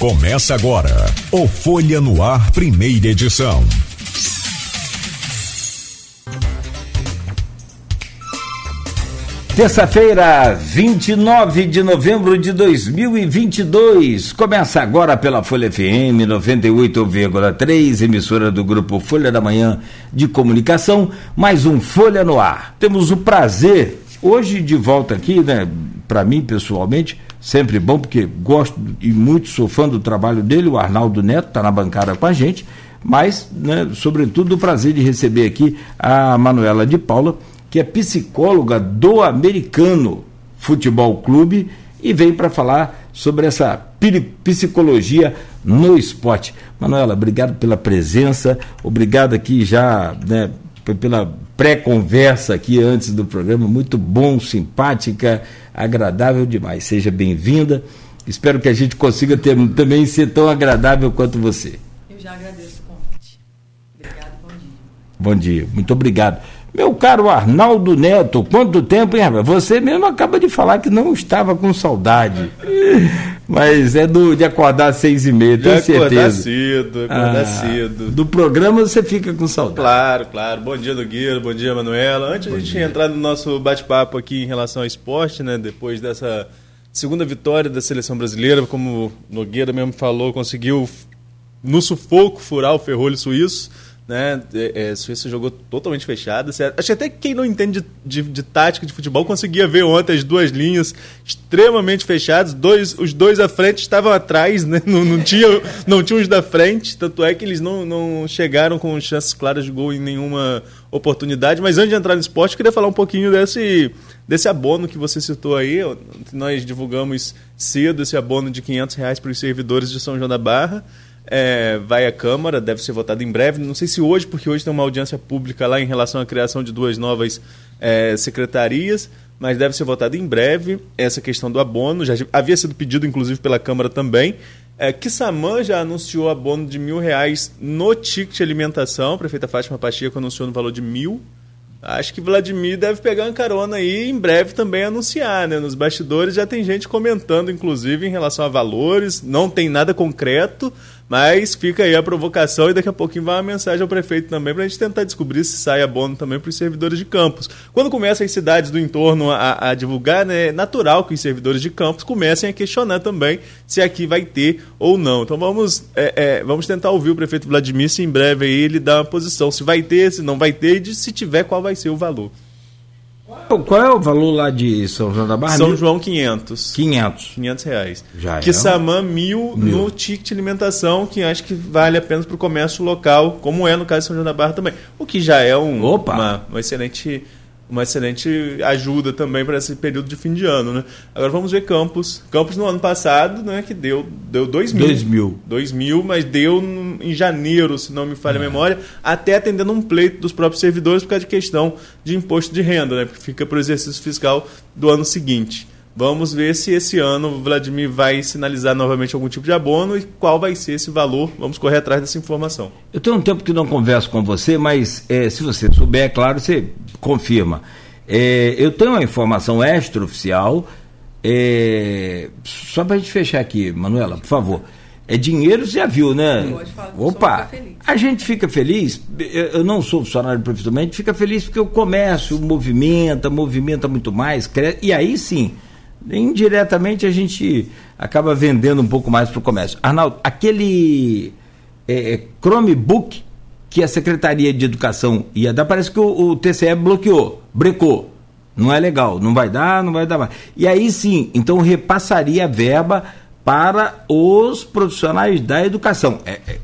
Começa agora o Folha no Ar, primeira edição. Terça-feira, 29 de novembro de 2022. Começa agora pela Folha FM 98,3, emissora do grupo Folha da Manhã de Comunicação, mais um Folha no Ar. Temos o prazer, hoje de volta aqui, né, para mim pessoalmente, sempre bom, porque gosto e muito sou fã do trabalho dele, o Arnaldo Neto está na bancada com a gente, mas, né, sobretudo, o prazer de receber aqui a Manuela de Paula, que é psicóloga do Americano Futebol Clube e vem para falar sobre essa psicologia no esporte. Manuela, obrigado pela presença, obrigado aqui já né, pela pré-conversa aqui antes do programa, muito bom, simpática, agradável demais. Seja bem-vinda. Espero que a gente consiga ter, também ser tão agradável quanto você. Eu já agradeço o convite. Obrigado, bom dia. Bom dia, muito obrigado. Meu caro Arnaldo Neto, quanto tempo, hein, Você mesmo acaba de falar que não estava com saudade. Mas é do, de acordar às seis e meia, tenho certeza. Acordar cedo, acordar ah, cedo. Do programa você fica com saudade. Claro, claro. Bom dia, Nogueira, bom dia, Manuela. Antes de a gente dia. entrar no nosso bate-papo aqui em relação ao esporte, né? Depois dessa segunda vitória da seleção brasileira, como Nogueira mesmo falou, conseguiu no sufoco furar o ferrolho suíço né? É, é, Suíça jogou totalmente fechada. Acho que até quem não entende de, de, de, tática de futebol conseguia ver ontem as duas linhas extremamente fechadas. Dois, os dois à frente estavam atrás, né? Não, não, tinha, não tinha os da frente. Tanto é que eles não, não chegaram com chances claras de gol em nenhuma oportunidade. Mas antes de entrar no esporte, queria falar um pouquinho desse, desse abono que você citou aí. Nós divulgamos cedo esse abono de 500 reais para os servidores de São João da Barra é, vai à Câmara, deve ser votado em breve. Não sei se hoje, porque hoje tem uma audiência pública lá em relação à criação de duas novas é, secretarias, mas deve ser votado em breve essa questão do abono. Já havia sido pedido, inclusive, pela Câmara também. É, Kissamã já anunciou abono de mil reais no ticket alimentação. A prefeita Fátima Pacheco anunciou no valor de mil. Acho que Vladimir deve pegar uma carona aí e em breve também anunciar, né? Nos bastidores já tem gente comentando, inclusive, em relação a valores. Não tem nada concreto, mas fica aí a provocação e daqui a pouquinho vai uma mensagem ao prefeito também para a gente tentar descobrir se sai abono também para os servidores de campos. Quando começam as cidades do entorno a, a, divulgar, né, é natural que os servidores de campos comecem a questionar também se aqui vai ter ou não. Então vamos, é, é, vamos tentar ouvir o prefeito Vladimir se em breve aí ele dá uma posição, se vai ter, se não vai ter e se tiver qual vai ser o valor. Qual é o valor lá de São João da Barra? São João 500. 500. 500 reais. Já que é. Samã mil, mil no ticket de alimentação, que acho que vale apenas para o comércio local, como é no caso de São João da Barra também. O que já é um. Uma, uma excelente uma excelente ajuda também para esse período de fim de ano, né? Agora vamos ver Campos. Campos no ano passado, né, que deu deu 2 mil. 2 mil. 2 mil, mas deu em janeiro, se não me falha a é. memória, até atendendo um pleito dos próprios servidores por causa de questão de imposto de renda, né? Porque fica para o exercício fiscal do ano seguinte. Vamos ver se esse ano o Vladimir vai sinalizar novamente algum tipo de abono e qual vai ser esse valor. Vamos correr atrás dessa informação. Eu tenho um tempo que não converso com você, mas é, se você souber, é claro, você confirma. É, eu tenho uma informação extraoficial, é, só para a gente fechar aqui, Manuela, por favor. É dinheiro, você já viu, né? Opa, a gente fica feliz. Eu não sou funcionário profissionalmente, fica feliz porque o comércio movimenta, movimenta muito mais, cresce, e aí sim indiretamente a gente acaba vendendo um pouco mais para o comércio. Arnaldo, aquele é, é, Chromebook que a Secretaria de Educação ia dar, parece que o, o TCE bloqueou, brecou. Não é legal, não vai dar, não vai dar mais. E aí sim, então repassaria a verba para os profissionais da educação. É, é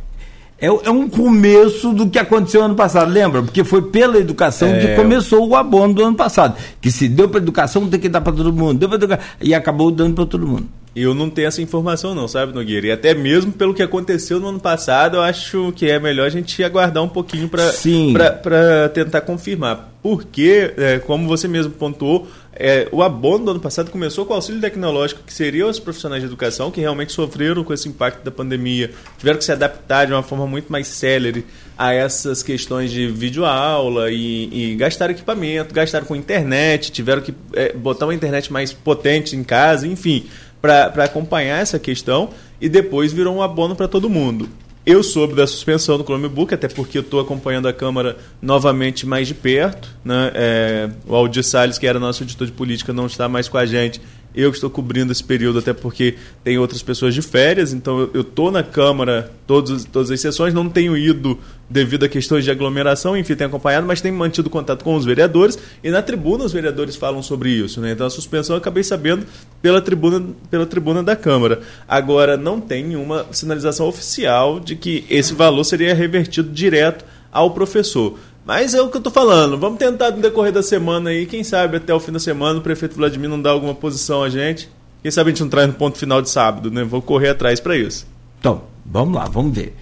é, é, um começo do que aconteceu ano passado, lembra? Porque foi pela educação é... que começou o abono do ano passado. Que se deu para educação, tem que dar para todo mundo. Deu pra e acabou dando para todo mundo. Eu não tenho essa informação não, sabe, Nogueira? E até mesmo pelo que aconteceu no ano passado, eu acho que é melhor a gente aguardar um pouquinho para tentar confirmar. Porque, é, como você mesmo pontuou, é, o abono do ano passado começou com o auxílio tecnológico, que seriam os profissionais de educação que realmente sofreram com esse impacto da pandemia, tiveram que se adaptar de uma forma muito mais célere a essas questões de videoaula e, e gastar equipamento, gastaram com internet, tiveram que é, botar uma internet mais potente em casa, enfim para acompanhar essa questão e depois virou um abono para todo mundo. Eu soube da suspensão do Chromebook, até porque eu estou acompanhando a Câmara novamente mais de perto. Né? É, o Aldir Salles, que era nosso editor de política, não está mais com a gente eu estou cobrindo esse período, até porque tem outras pessoas de férias, então eu estou na Câmara todos, todas as sessões, não tenho ido devido a questões de aglomeração, enfim, tenho acompanhado, mas tenho mantido contato com os vereadores, e na tribuna os vereadores falam sobre isso. Né? Então a suspensão eu acabei sabendo pela tribuna, pela tribuna da Câmara. Agora, não tem nenhuma sinalização oficial de que esse valor seria revertido direto ao professor. Mas é o que eu tô falando. Vamos tentar no decorrer da semana aí. Quem sabe até o fim da semana o prefeito Vladimir não dá alguma posição a gente. Quem sabe a gente não traz no ponto final de sábado, né? Vou correr atrás para isso. Então, vamos lá, vamos ver.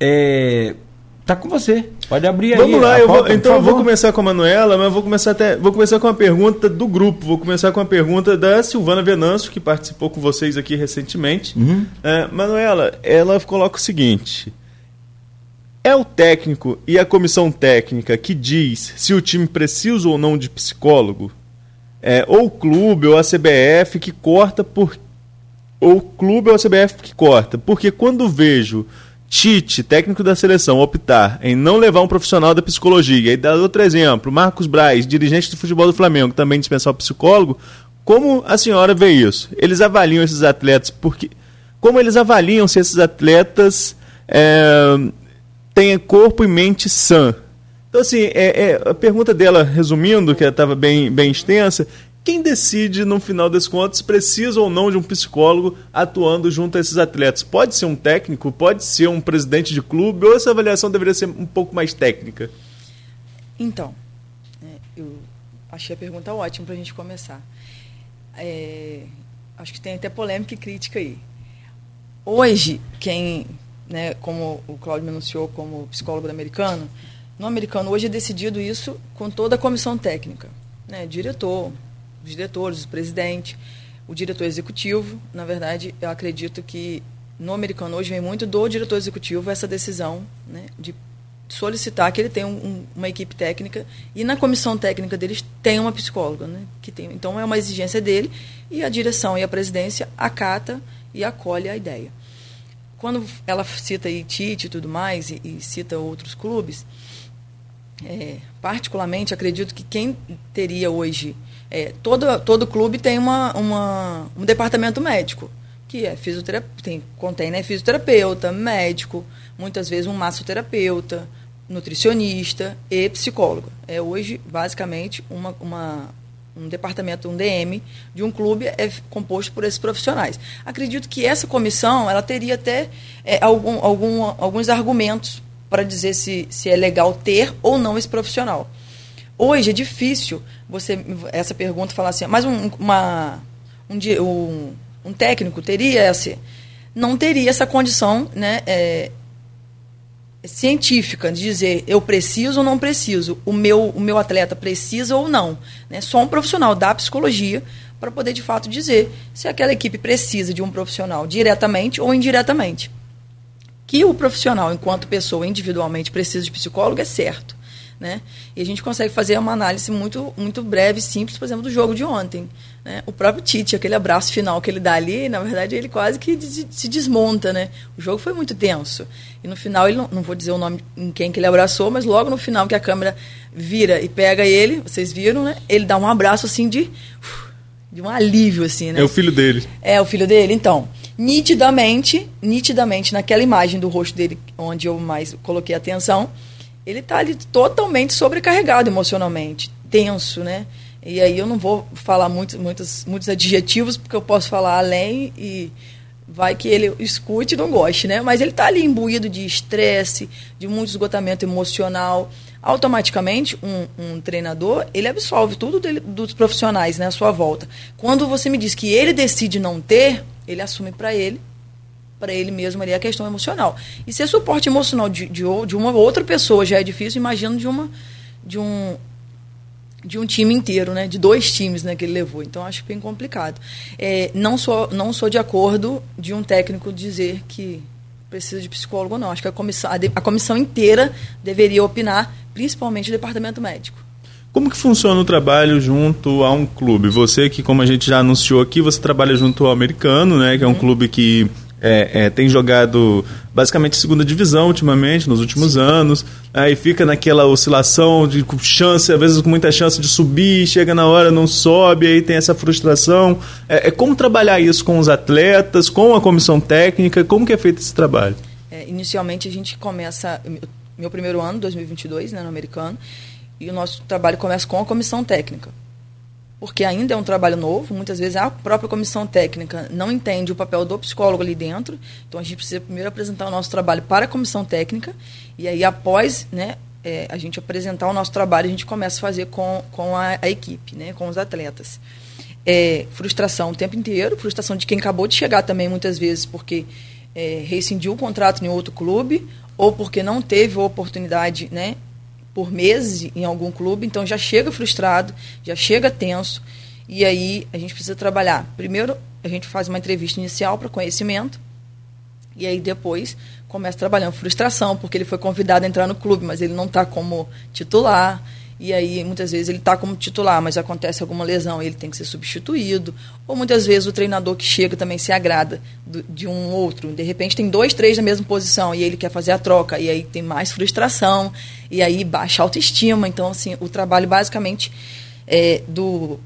É, tá com você. Pode abrir vamos aí. Vamos lá, eu vou, então eu vou começar com a Manuela, mas vou começar até. Vou começar com uma pergunta do grupo. Vou começar com uma pergunta da Silvana Venâncio, que participou com vocês aqui recentemente. Uhum. É, Manuela, ela coloca o seguinte. É o técnico e a comissão técnica que diz se o time precisa ou não de psicólogo? É, ou o clube ou a CBF que corta por. Ou o clube ou a CBF que corta. Porque quando vejo Tite, técnico da seleção, optar em não levar um profissional da psicologia, e dar outro exemplo, Marcos Braz, dirigente do futebol do Flamengo, também dispensar o psicólogo, como a senhora vê isso? Eles avaliam esses atletas porque. Como eles avaliam se esses atletas é, tenha corpo e mente sã. Então, assim, é, é a pergunta dela, resumindo, que estava bem, bem extensa, quem decide, no final das contas, precisa ou não de um psicólogo atuando junto a esses atletas? Pode ser um técnico, pode ser um presidente de clube, ou essa avaliação deveria ser um pouco mais técnica? Então, é, eu achei a pergunta ótima para a gente começar. É, acho que tem até polêmica e crítica aí. Hoje, quem né, como o Cláudio me anunciou como psicólogo americano, no americano hoje é decidido isso com toda a comissão técnica, né, diretor, os diretores, o presidente, o diretor executivo. Na verdade, eu acredito que no americano hoje vem muito do diretor executivo essa decisão né, de solicitar que ele tenha um, uma equipe técnica e na comissão técnica deles tem uma psicóloga, né, que tem. Então é uma exigência dele e a direção e a presidência acata e acolhe a ideia quando ela cita aí Tite e tudo mais, e, e cita outros clubes, é, particularmente acredito que quem teria hoje. É, todo, todo clube tem uma, uma, um departamento médico, que é fisioterapia, tem, contém né, fisioterapeuta, médico, muitas vezes um massoterapeuta, nutricionista e psicólogo. É hoje, basicamente, uma, uma, um departamento, um DM de um clube é composto por esses profissionais. Acredito que essa comissão ela teria até é, algum, algum, alguns argumentos para dizer se, se é legal ter ou não esse profissional. Hoje é difícil você essa pergunta falar assim, mas um, uma, um, um, um técnico teria essa não teria essa condição, né? É, científica de dizer eu preciso ou não preciso, o meu, o meu atleta precisa ou não. Né? Só um profissional da psicologia para poder de fato dizer se aquela equipe precisa de um profissional diretamente ou indiretamente. Que o profissional, enquanto pessoa individualmente, precisa de psicólogo é certo. Né? E a gente consegue fazer uma análise muito, muito breve, simples, por exemplo, do jogo de ontem. Né? O próprio Tite, aquele abraço final que ele dá ali, na verdade, ele quase que se desmonta. Né? O jogo foi muito tenso. E no final, ele não, não vou dizer o nome em quem que ele abraçou, mas logo no final que a câmera vira e pega ele, vocês viram, né? ele dá um abraço assim de, de um alívio. assim, né? É o filho dele. É o filho dele, então nitidamente, nitidamente naquela imagem do rosto dele, onde eu mais coloquei atenção, ele está ali totalmente sobrecarregado emocionalmente, tenso, né? E aí eu não vou falar muito, muitos, muitos adjetivos, porque eu posso falar além e vai que ele escute e não goste, né? Mas ele está ali imbuído de estresse, de muito esgotamento emocional. Automaticamente, um, um treinador, ele absolve tudo dele, dos profissionais né, à sua volta. Quando você me diz que ele decide não ter, ele assume para ele para ele mesmo ali a questão emocional. E ser suporte emocional de, de, de uma outra pessoa já é difícil, imagino de uma de um de um time inteiro, né? De dois times, né? Que ele levou. Então acho bem complicado. É, não sou não sou de acordo de um técnico dizer que precisa de psicólogo não. Acho que a comissão a, de, a comissão inteira deveria opinar, principalmente o departamento médico. Como que funciona o trabalho junto a um clube? Você que, como a gente já anunciou aqui, você trabalha junto ao americano, né? Que é um uhum. clube que é, é, tem jogado basicamente segunda divisão ultimamente, nos últimos anos, aí fica naquela oscilação de chance, às vezes com muita chance de subir, chega na hora, não sobe, aí tem essa frustração. É, é como trabalhar isso com os atletas, com a comissão técnica, como que é feito esse trabalho? É, inicialmente a gente começa, meu primeiro ano, 2022, né, no americano, e o nosso trabalho começa com a comissão técnica. Porque ainda é um trabalho novo, muitas vezes a própria comissão técnica não entende o papel do psicólogo ali dentro. Então a gente precisa primeiro apresentar o nosso trabalho para a comissão técnica, e aí após né, é, a gente apresentar o nosso trabalho, a gente começa a fazer com, com a, a equipe, né, com os atletas. É, frustração o tempo inteiro, frustração de quem acabou de chegar também muitas vezes, porque é, rescindiu o contrato em outro clube, ou porque não teve oportunidade né, por meses em algum clube, então já chega frustrado, já chega tenso, e aí a gente precisa trabalhar. Primeiro, a gente faz uma entrevista inicial para conhecimento, e aí depois começa trabalhando frustração, porque ele foi convidado a entrar no clube, mas ele não está como titular. E aí, muitas vezes, ele está como titular, mas acontece alguma lesão ele tem que ser substituído. Ou muitas vezes o treinador que chega também se agrada do, de um outro. De repente tem dois, três na mesma posição e ele quer fazer a troca. E aí tem mais frustração, e aí baixa autoestima. Então, assim, o trabalho basicamente é do,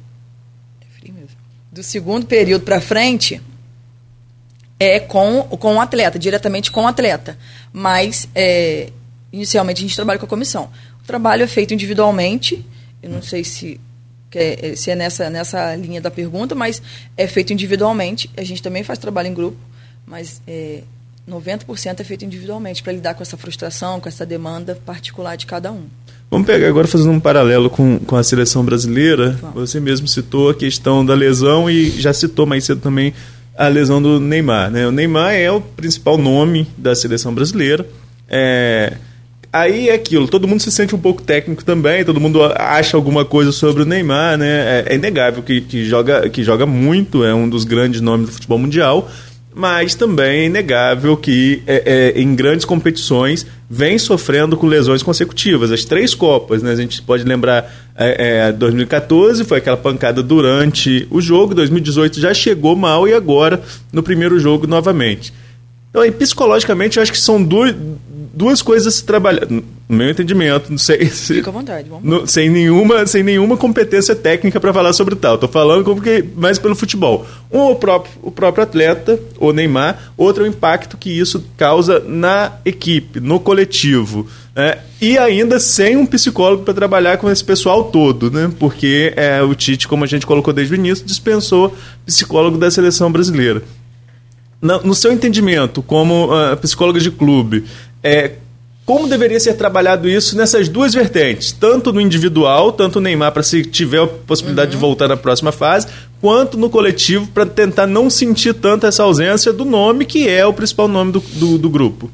do segundo período para frente é com, com o atleta, diretamente com o atleta. Mas, é, inicialmente, a gente trabalha com a comissão trabalho é feito individualmente. Eu não sei se, é, se é nessa, nessa linha da pergunta, mas é feito individualmente. A gente também faz trabalho em grupo, mas é, 90% é feito individualmente para lidar com essa frustração, com essa demanda particular de cada um. Vamos pegar agora fazendo um paralelo com, com a seleção brasileira. Vamos. Você mesmo citou a questão da lesão e já citou mais cedo também a lesão do Neymar. Né? O Neymar é o principal nome da seleção brasileira. É, Aí é aquilo, todo mundo se sente um pouco técnico também, todo mundo acha alguma coisa sobre o Neymar, né? É, é inegável que, que, joga, que joga muito, é um dos grandes nomes do futebol mundial, mas também é inegável que é, é, em grandes competições vem sofrendo com lesões consecutivas. As três Copas, né? A gente pode lembrar, é, 2014 é, foi aquela pancada durante o jogo, 2018 já chegou mal e agora no primeiro jogo novamente. Então, aí, psicologicamente, eu acho que são duas, duas coisas se trabalhando. No meu entendimento, não sei. Se, Fica à vontade, vamos no, sem, nenhuma, sem nenhuma competência técnica para falar sobre tal. Estou falando como que, mais pelo futebol. Um, o próprio, o próprio atleta, o Neymar, outro é o impacto que isso causa na equipe, no coletivo. Né? E ainda sem um psicólogo para trabalhar com esse pessoal todo, né? porque é, o Tite, como a gente colocou desde o início, dispensou psicólogo da seleção brasileira. No, seu entendimento, como uh, psicóloga de clube, é, como deveria ser trabalhado isso nessas duas vertentes, tanto no individual, tanto no Neymar para se tiver a possibilidade uhum. de voltar na próxima fase, quanto no coletivo para tentar não sentir tanto essa ausência do nome que é o principal nome do, do, do grupo.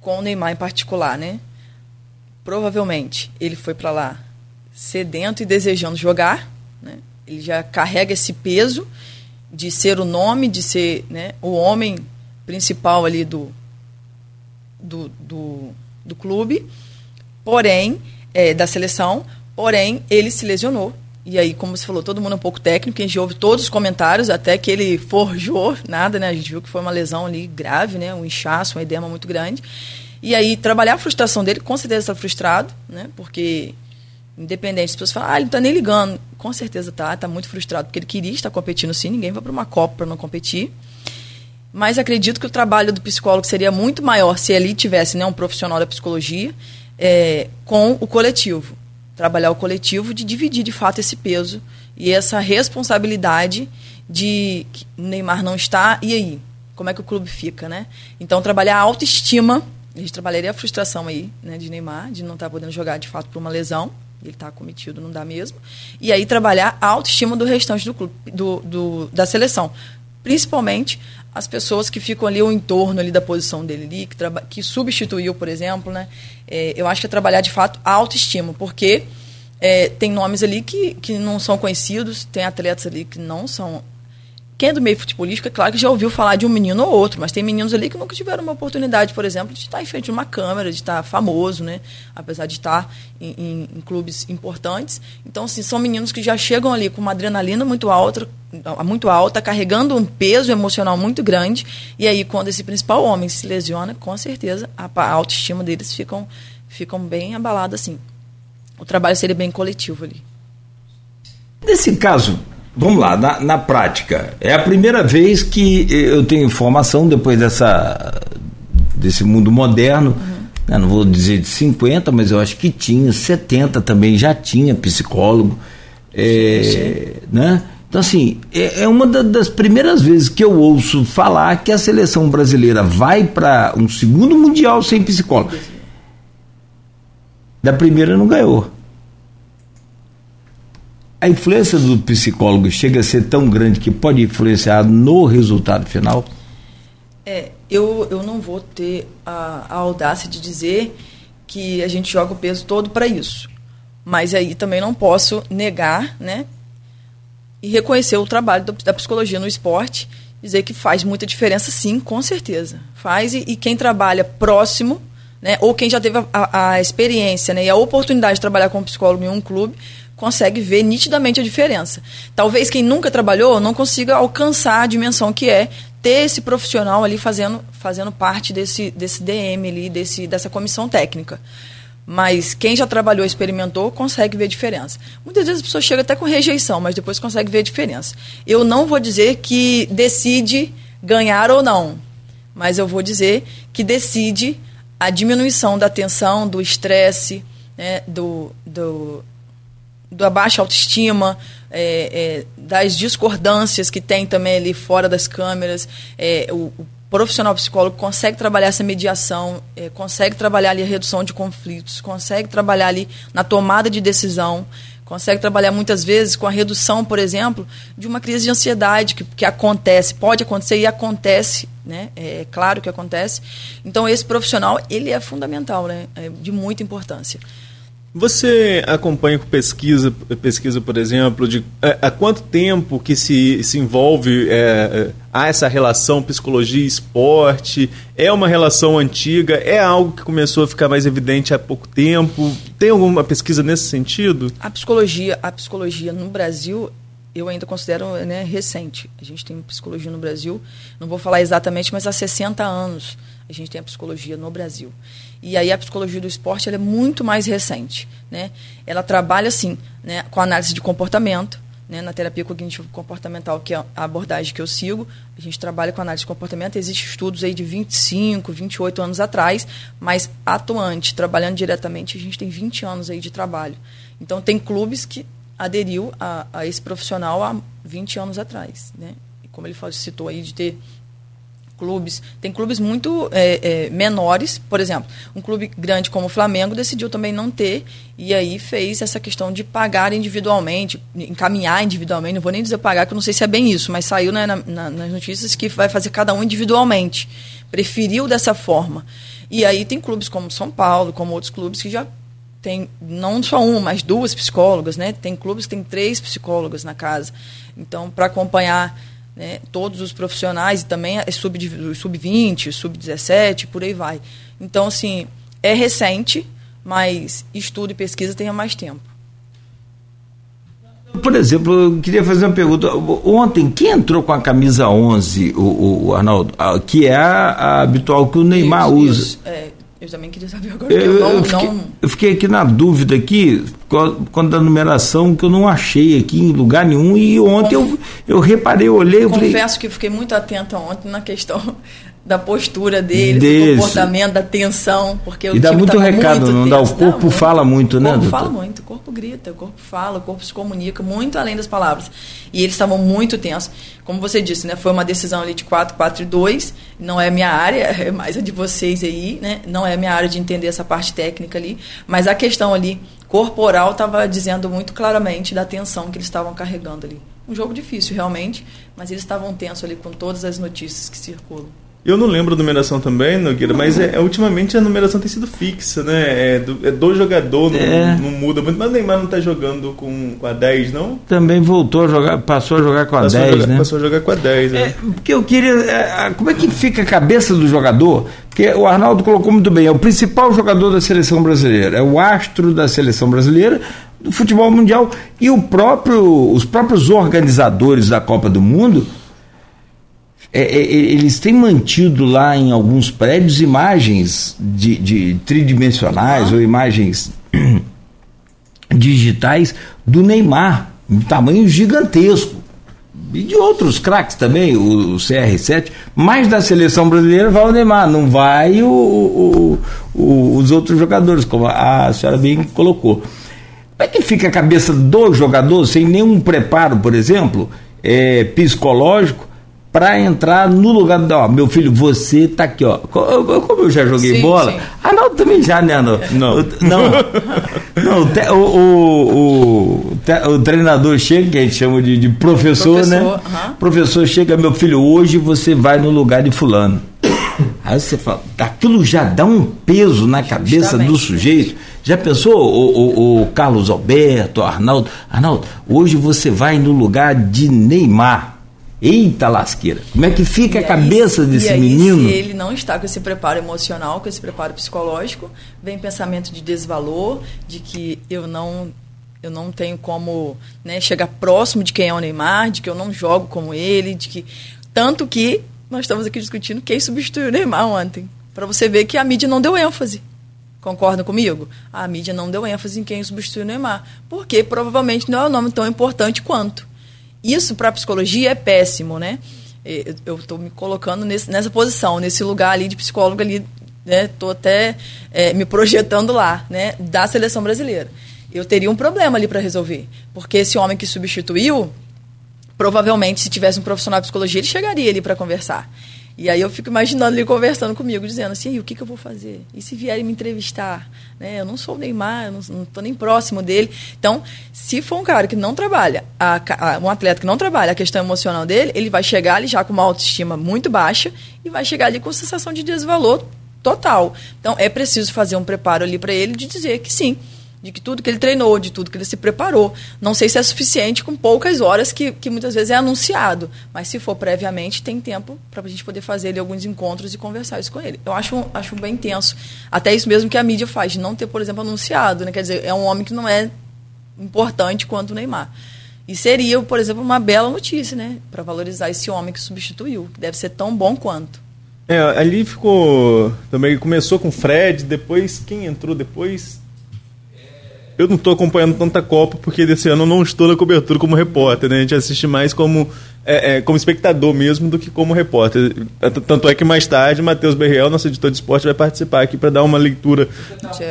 Com o Neymar em particular, né? Provavelmente ele foi para lá sedento e desejando jogar, né? Ele já carrega esse peso de ser o nome, de ser né, o homem principal ali do, do, do, do clube, porém, é, da seleção, porém, ele se lesionou. E aí, como você falou, todo mundo é um pouco técnico, a gente ouve todos os comentários, até que ele forjou nada, né? A gente viu que foi uma lesão ali grave, né? Um inchaço, um edema muito grande. E aí, trabalhar a frustração dele, com certeza está frustrado, né? Porque, independente, as pessoas falam, ah, ele não está nem ligando. Com certeza tá, está muito frustrado, porque ele queria estar competindo sim, ninguém vai para uma Copa para não competir. Mas acredito que o trabalho do psicólogo seria muito maior se ali tivesse né, um profissional da psicologia é, com o coletivo. Trabalhar o coletivo de dividir de fato esse peso e essa responsabilidade de que o Neymar não está, e aí? Como é que o clube fica, né? Então, trabalhar a autoestima, a gente trabalharia a frustração aí, né, de Neymar, de não estar tá podendo jogar de fato por uma lesão, ele está cometido, não dá mesmo. E aí trabalhar a autoestima do restante do clube, do, do, da seleção. Principalmente as pessoas que ficam ali ao entorno ali da posição dele ali, que, que substituiu, por exemplo, né? É, eu acho que é trabalhar de fato a autoestima, porque é, tem nomes ali que, que não são conhecidos, tem atletas ali que não são quem é do meio futebolístico, é claro que já ouviu falar de um menino ou outro, mas tem meninos ali que nunca tiveram uma oportunidade, por exemplo, de estar em frente de uma câmera, de estar famoso, né? Apesar de estar em, em, em clubes importantes. Então, assim, são meninos que já chegam ali com uma adrenalina muito alta, muito alta, carregando um peso emocional muito grande. E aí, quando esse principal homem se lesiona, com certeza a autoestima deles ficam, ficam bem abalada, assim. O trabalho seria bem coletivo ali. Nesse caso, Vamos lá, na, na, prática, é a primeira vez que eu tenho informação depois dessa desse mundo moderno, uhum. né, não vou dizer de 50, mas eu acho que tinha, 70 também já tinha psicólogo, é, sim, sim. né? Então assim, é, é uma da, das primeiras vezes que eu ouço falar que a seleção brasileira vai para um segundo mundial sem psicólogo. Da primeira não ganhou a influência do psicólogo chega a ser tão grande que pode influenciar no resultado final? É, eu, eu não vou ter a, a audácia de dizer que a gente joga o peso todo para isso. Mas aí também não posso negar, né? E reconhecer o trabalho do, da psicologia no esporte, dizer que faz muita diferença, sim, com certeza. Faz, e, e quem trabalha próximo, né, ou quem já teve a, a, experiência né, e a oportunidade de trabalhar com um psicólogo em um clube, consegue ver nitidamente a diferença. Talvez quem nunca trabalhou não consiga alcançar a dimensão que é ter esse profissional ali fazendo, fazendo parte desse, desse DM ali, desse, dessa comissão técnica. Mas quem já trabalhou, experimentou, consegue ver a diferença. Muitas vezes a pessoa chega até com rejeição, mas depois consegue ver a diferença. Eu não vou dizer que decide ganhar ou não, mas eu vou dizer que decide a diminuição da tensão, do estresse, né, do, do, da baixa autoestima, é, é, das discordâncias que tem também ali fora das câmeras. É, o, o, profissional psicólogo consegue trabalhar essa mediação, é, consegue trabalhar ali a redução de conflitos, consegue trabalhar ali na tomada de decisão, consegue trabalhar muitas vezes com a redução, por exemplo, de uma crise de ansiedade que, que acontece, pode acontecer e acontece, né? É, é claro que acontece. Então esse profissional ele é fundamental, né? É de muita importância. Você acompanha com pesquisa, pesquisa por exemplo, de é, há quanto tempo que se, se envolve é, é, há essa relação psicologia e esporte? É uma relação antiga? É algo que começou a ficar mais evidente há pouco tempo? Tem alguma pesquisa nesse sentido? A psicologia, a psicologia no Brasil eu ainda considero né, recente. A gente tem psicologia no Brasil, não vou falar exatamente, mas há 60 anos a gente tem a psicologia no Brasil. E aí a psicologia do esporte é muito mais recente. Né? Ela trabalha, assim, né, com análise de comportamento, né, na terapia cognitivo comportamental, que é a abordagem que eu sigo, a gente trabalha com análise de comportamento. Existem estudos aí de 25, 28 anos atrás, mas atuante, trabalhando diretamente, a gente tem 20 anos aí de trabalho. Então, tem clubes que aderiu a, a esse profissional há 20 anos atrás. Né? E como ele citou aí de ter clubes. Tem clubes muito é, é, menores, por exemplo, um clube grande como o Flamengo decidiu também não ter e aí fez essa questão de pagar individualmente, encaminhar individualmente. Não vou nem dizer pagar, que eu não sei se é bem isso, mas saiu né, na, na, nas notícias que vai fazer cada um individualmente. Preferiu dessa forma. E aí tem clubes como São Paulo, como outros clubes que já tem não só um, mas duas psicólogas, né? Tem clubes que tem três psicólogas na casa. Então, para acompanhar né, todos os profissionais e também sub-20, sub sub-17, por aí vai. Então, assim, é recente, mas estudo e pesquisa tem há mais tempo. Por exemplo, eu queria fazer uma pergunta. Ontem, quem entrou com a camisa 11, o, o Arnaldo, que é a, a habitual que o Neymar isso, usa? Isso. É, eu também queria saber agora. Eu, eu, não, eu, fiquei, não... eu, fiquei, aqui na dúvida aqui, quando da numeração, que eu não achei aqui em lugar nenhum. E ontem eu, eu reparei, eu olhei. Eu Confesso falei... que fiquei muito atenta ontem na questão da postura dele, Desse. do comportamento, da tensão, porque e dá muito recado, muito não dá? O corpo dá, fala muito, né? O corpo fala muito, o corpo grita, o corpo fala, o corpo se comunica muito além das palavras. E eles estavam muito tensos. Como você disse, né? Foi uma decisão ali de 4, 4 e 2, não é minha área, é mais a de vocês aí, né? Não é minha área de entender essa parte técnica ali, mas a questão ali corporal estava dizendo muito claramente da tensão que eles estavam carregando ali. Um jogo difícil realmente, mas eles estavam tensos ali com todas as notícias que circulam. Eu não lembro a numeração também, Nogueira, mas é, ultimamente a numeração tem sido fixa, né? É do, é do jogador, não, é. não, muda muito. Mas o Neymar não está jogando com, com a 10, não? Também voltou a jogar, passou a jogar com a passou 10, a jogar, né? Passou a jogar com a 10, né? É, porque eu queria. É, como é que fica a cabeça do jogador? Porque o Arnaldo colocou muito bem, é o principal jogador da seleção brasileira, é o astro da seleção brasileira, do futebol mundial. E o próprio, os próprios organizadores da Copa do Mundo é, é, é, eles têm mantido lá em alguns prédios imagens de, de tridimensionais ah. ou imagens digitais do Neymar, em tamanho gigantesco. E de outros craques também, o, o, CR7, mas da seleção brasileira vai o Neymar, não vai o, o, os outros jogadores, como a senhora bem colocou. Como é que fica a cabeça do jogador sem nenhum preparo, por exemplo, é, psicológico, para entrar no lugar do. Ó, meu filho, você tá aqui, ó. Como eu já joguei sim, bola. Sim. Arnaldo também já, né, Não. Não. não, não o, o, o, o, treinador chega, que a gente chama de, de professor, professor, né? Uh -huh. Professor chega, meu filho, hoje você vai no lugar de fulano. Aí você fala, aquilo já dá um peso na cabeça Justamente. do sujeito. Já pensou o, o, o Carlos Alberto, o Arnaldo? Arnaldo, hoje você vai no lugar de Neymar. Eita lasqueira, como é que fica e a cabeça desse aí, menino? Se ele não está com esse preparo emocional, com esse preparo psicológico, vem pensamento de desvalor, de que eu não eu não tenho como né, chegar próximo de quem é o Neymar, de que eu não jogo como ele, de que tanto que nós estamos aqui discutindo quem substituiu o Neymar ontem, para você ver que a mídia não deu ênfase. Concordam comigo? A mídia não deu ênfase em quem substituiu o Neymar, porque provavelmente não é um nome tão importante quanto. Isso para a psicologia é péssimo, né? Eu estou me colocando nesse, nessa posição, nesse lugar ali de psicólogo ali, né? Até é, me projetando lá, né? Da seleção brasileira. Eu teria um problema ali para resolver, porque esse homem que substituiu, provavelmente, se tivesse um profissional de psicologia, ele chegaria ali para conversar. E aí eu fico imaginando ele conversando comigo, dizendo assim, o que, que eu vou fazer? E se vierem me entrevistar? Né? Eu não sou o Neymar, eu não estou nem próximo dele. Então, se for um cara que não trabalha, a, a, um atleta que não trabalha a questão emocional dele, ele vai chegar ali já com uma autoestima muito baixa e vai chegar ali com sensação de desvalor total. Então, é preciso fazer um preparo ali para ele de dizer que sim, de que tudo que ele treinou, de tudo que ele se preparou. Não sei se é suficiente com poucas horas que, que muitas vezes é anunciado, mas se for previamente, tem tempo para a gente poder fazer ali, alguns encontros e conversar isso com ele. Eu acho, acho bem tenso. Até isso mesmo que a mídia faz, de não ter, por exemplo, anunciado. Né? Quer dizer, é um homem que não é importante quanto o Neymar. E seria, por exemplo, uma bela notícia, né? Para valorizar esse homem que substituiu, que deve ser tão bom quanto. É, ali ficou. Também começou com o Fred, depois quem entrou depois eu não estou acompanhando tanta Copa porque desse ano eu não estou na cobertura como repórter, né? A gente assiste mais como, é, é, como espectador mesmo do que como repórter. Tanto é que mais tarde Matheus Berriel, nosso editor de esporte, vai participar aqui para dar uma leitura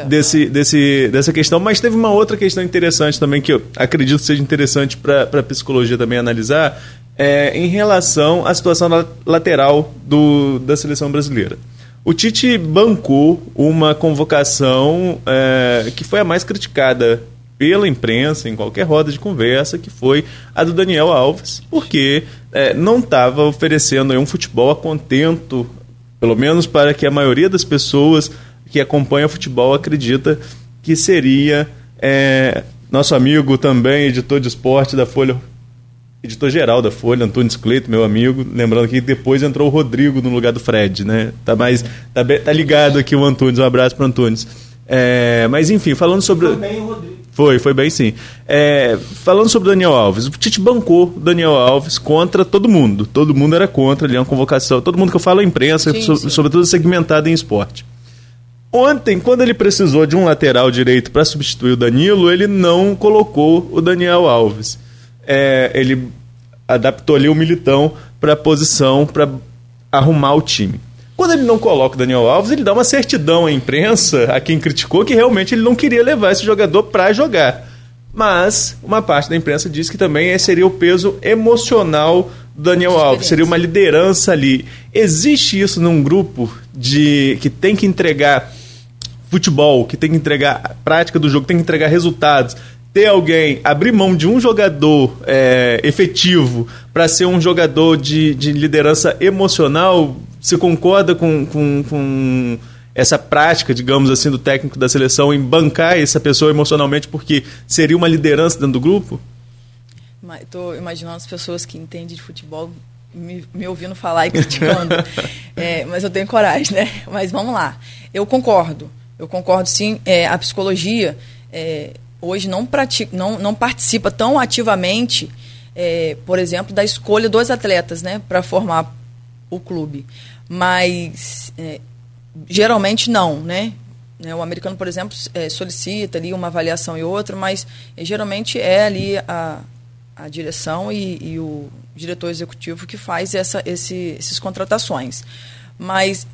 desse, desse, dessa questão. Mas teve uma outra questão interessante também que eu acredito seja interessante para a psicologia também analisar, é, em relação à situação lateral do, da seleção brasileira. O Tite bancou uma convocação é, que foi a mais criticada pela imprensa, em qualquer roda de conversa, que foi a do Daniel Alves, porque é, não estava oferecendo um futebol a contento, pelo menos para que a maioria das pessoas que acompanha futebol acredita que seria é, nosso amigo também, editor de esporte da Folha editor-geral da Folha, Antônio Cleito, meu amigo. Lembrando que depois entrou o Rodrigo no lugar do Fred, né? Tá, mais, tá, tá ligado aqui o Antônio, um abraço para o Antônio. É, mas enfim, falando sobre. Foi bem o Rodrigo. Foi, foi bem sim. É, falando sobre o Daniel Alves, o Tite bancou o Daniel Alves contra todo mundo. Todo mundo era contra, ele é uma convocação. Todo mundo que eu falo é imprensa, sim, so, sim. sobretudo segmentado em esporte. Ontem, quando ele precisou de um lateral direito para substituir o Danilo, ele não colocou o Daniel Alves é, ele adaptou ali o Militão para a posição, para arrumar o time. Quando ele não coloca o Daniel Alves, ele dá uma certidão à imprensa, a quem criticou, que realmente ele não queria levar esse jogador para jogar. Mas uma parte da imprensa diz que também seria o peso emocional do Daniel Alves, seria uma liderança ali. Existe isso num grupo de que tem que entregar futebol, que tem que entregar prática do jogo, tem que entregar resultados, ter alguém abrir mão de um jogador é, efetivo para ser um jogador de, de liderança emocional, você concorda com, com, com essa prática, digamos assim, do técnico da seleção em bancar essa pessoa emocionalmente porque seria uma liderança dentro do grupo? Estou imaginando as pessoas que entendem de futebol me, me ouvindo falar e criticando. é, mas eu tenho coragem, né? Mas vamos lá. Eu concordo. Eu concordo sim. É, a psicologia é, hoje não, pratica, não, não participa tão ativamente, é, por exemplo, da escolha dos atletas né, para formar o clube. Mas é, geralmente não, né? O americano, por exemplo, é, solicita ali uma avaliação e outra, mas geralmente é ali a, a direção e, e o diretor executivo que faz essa, esse, essas contratações. Mas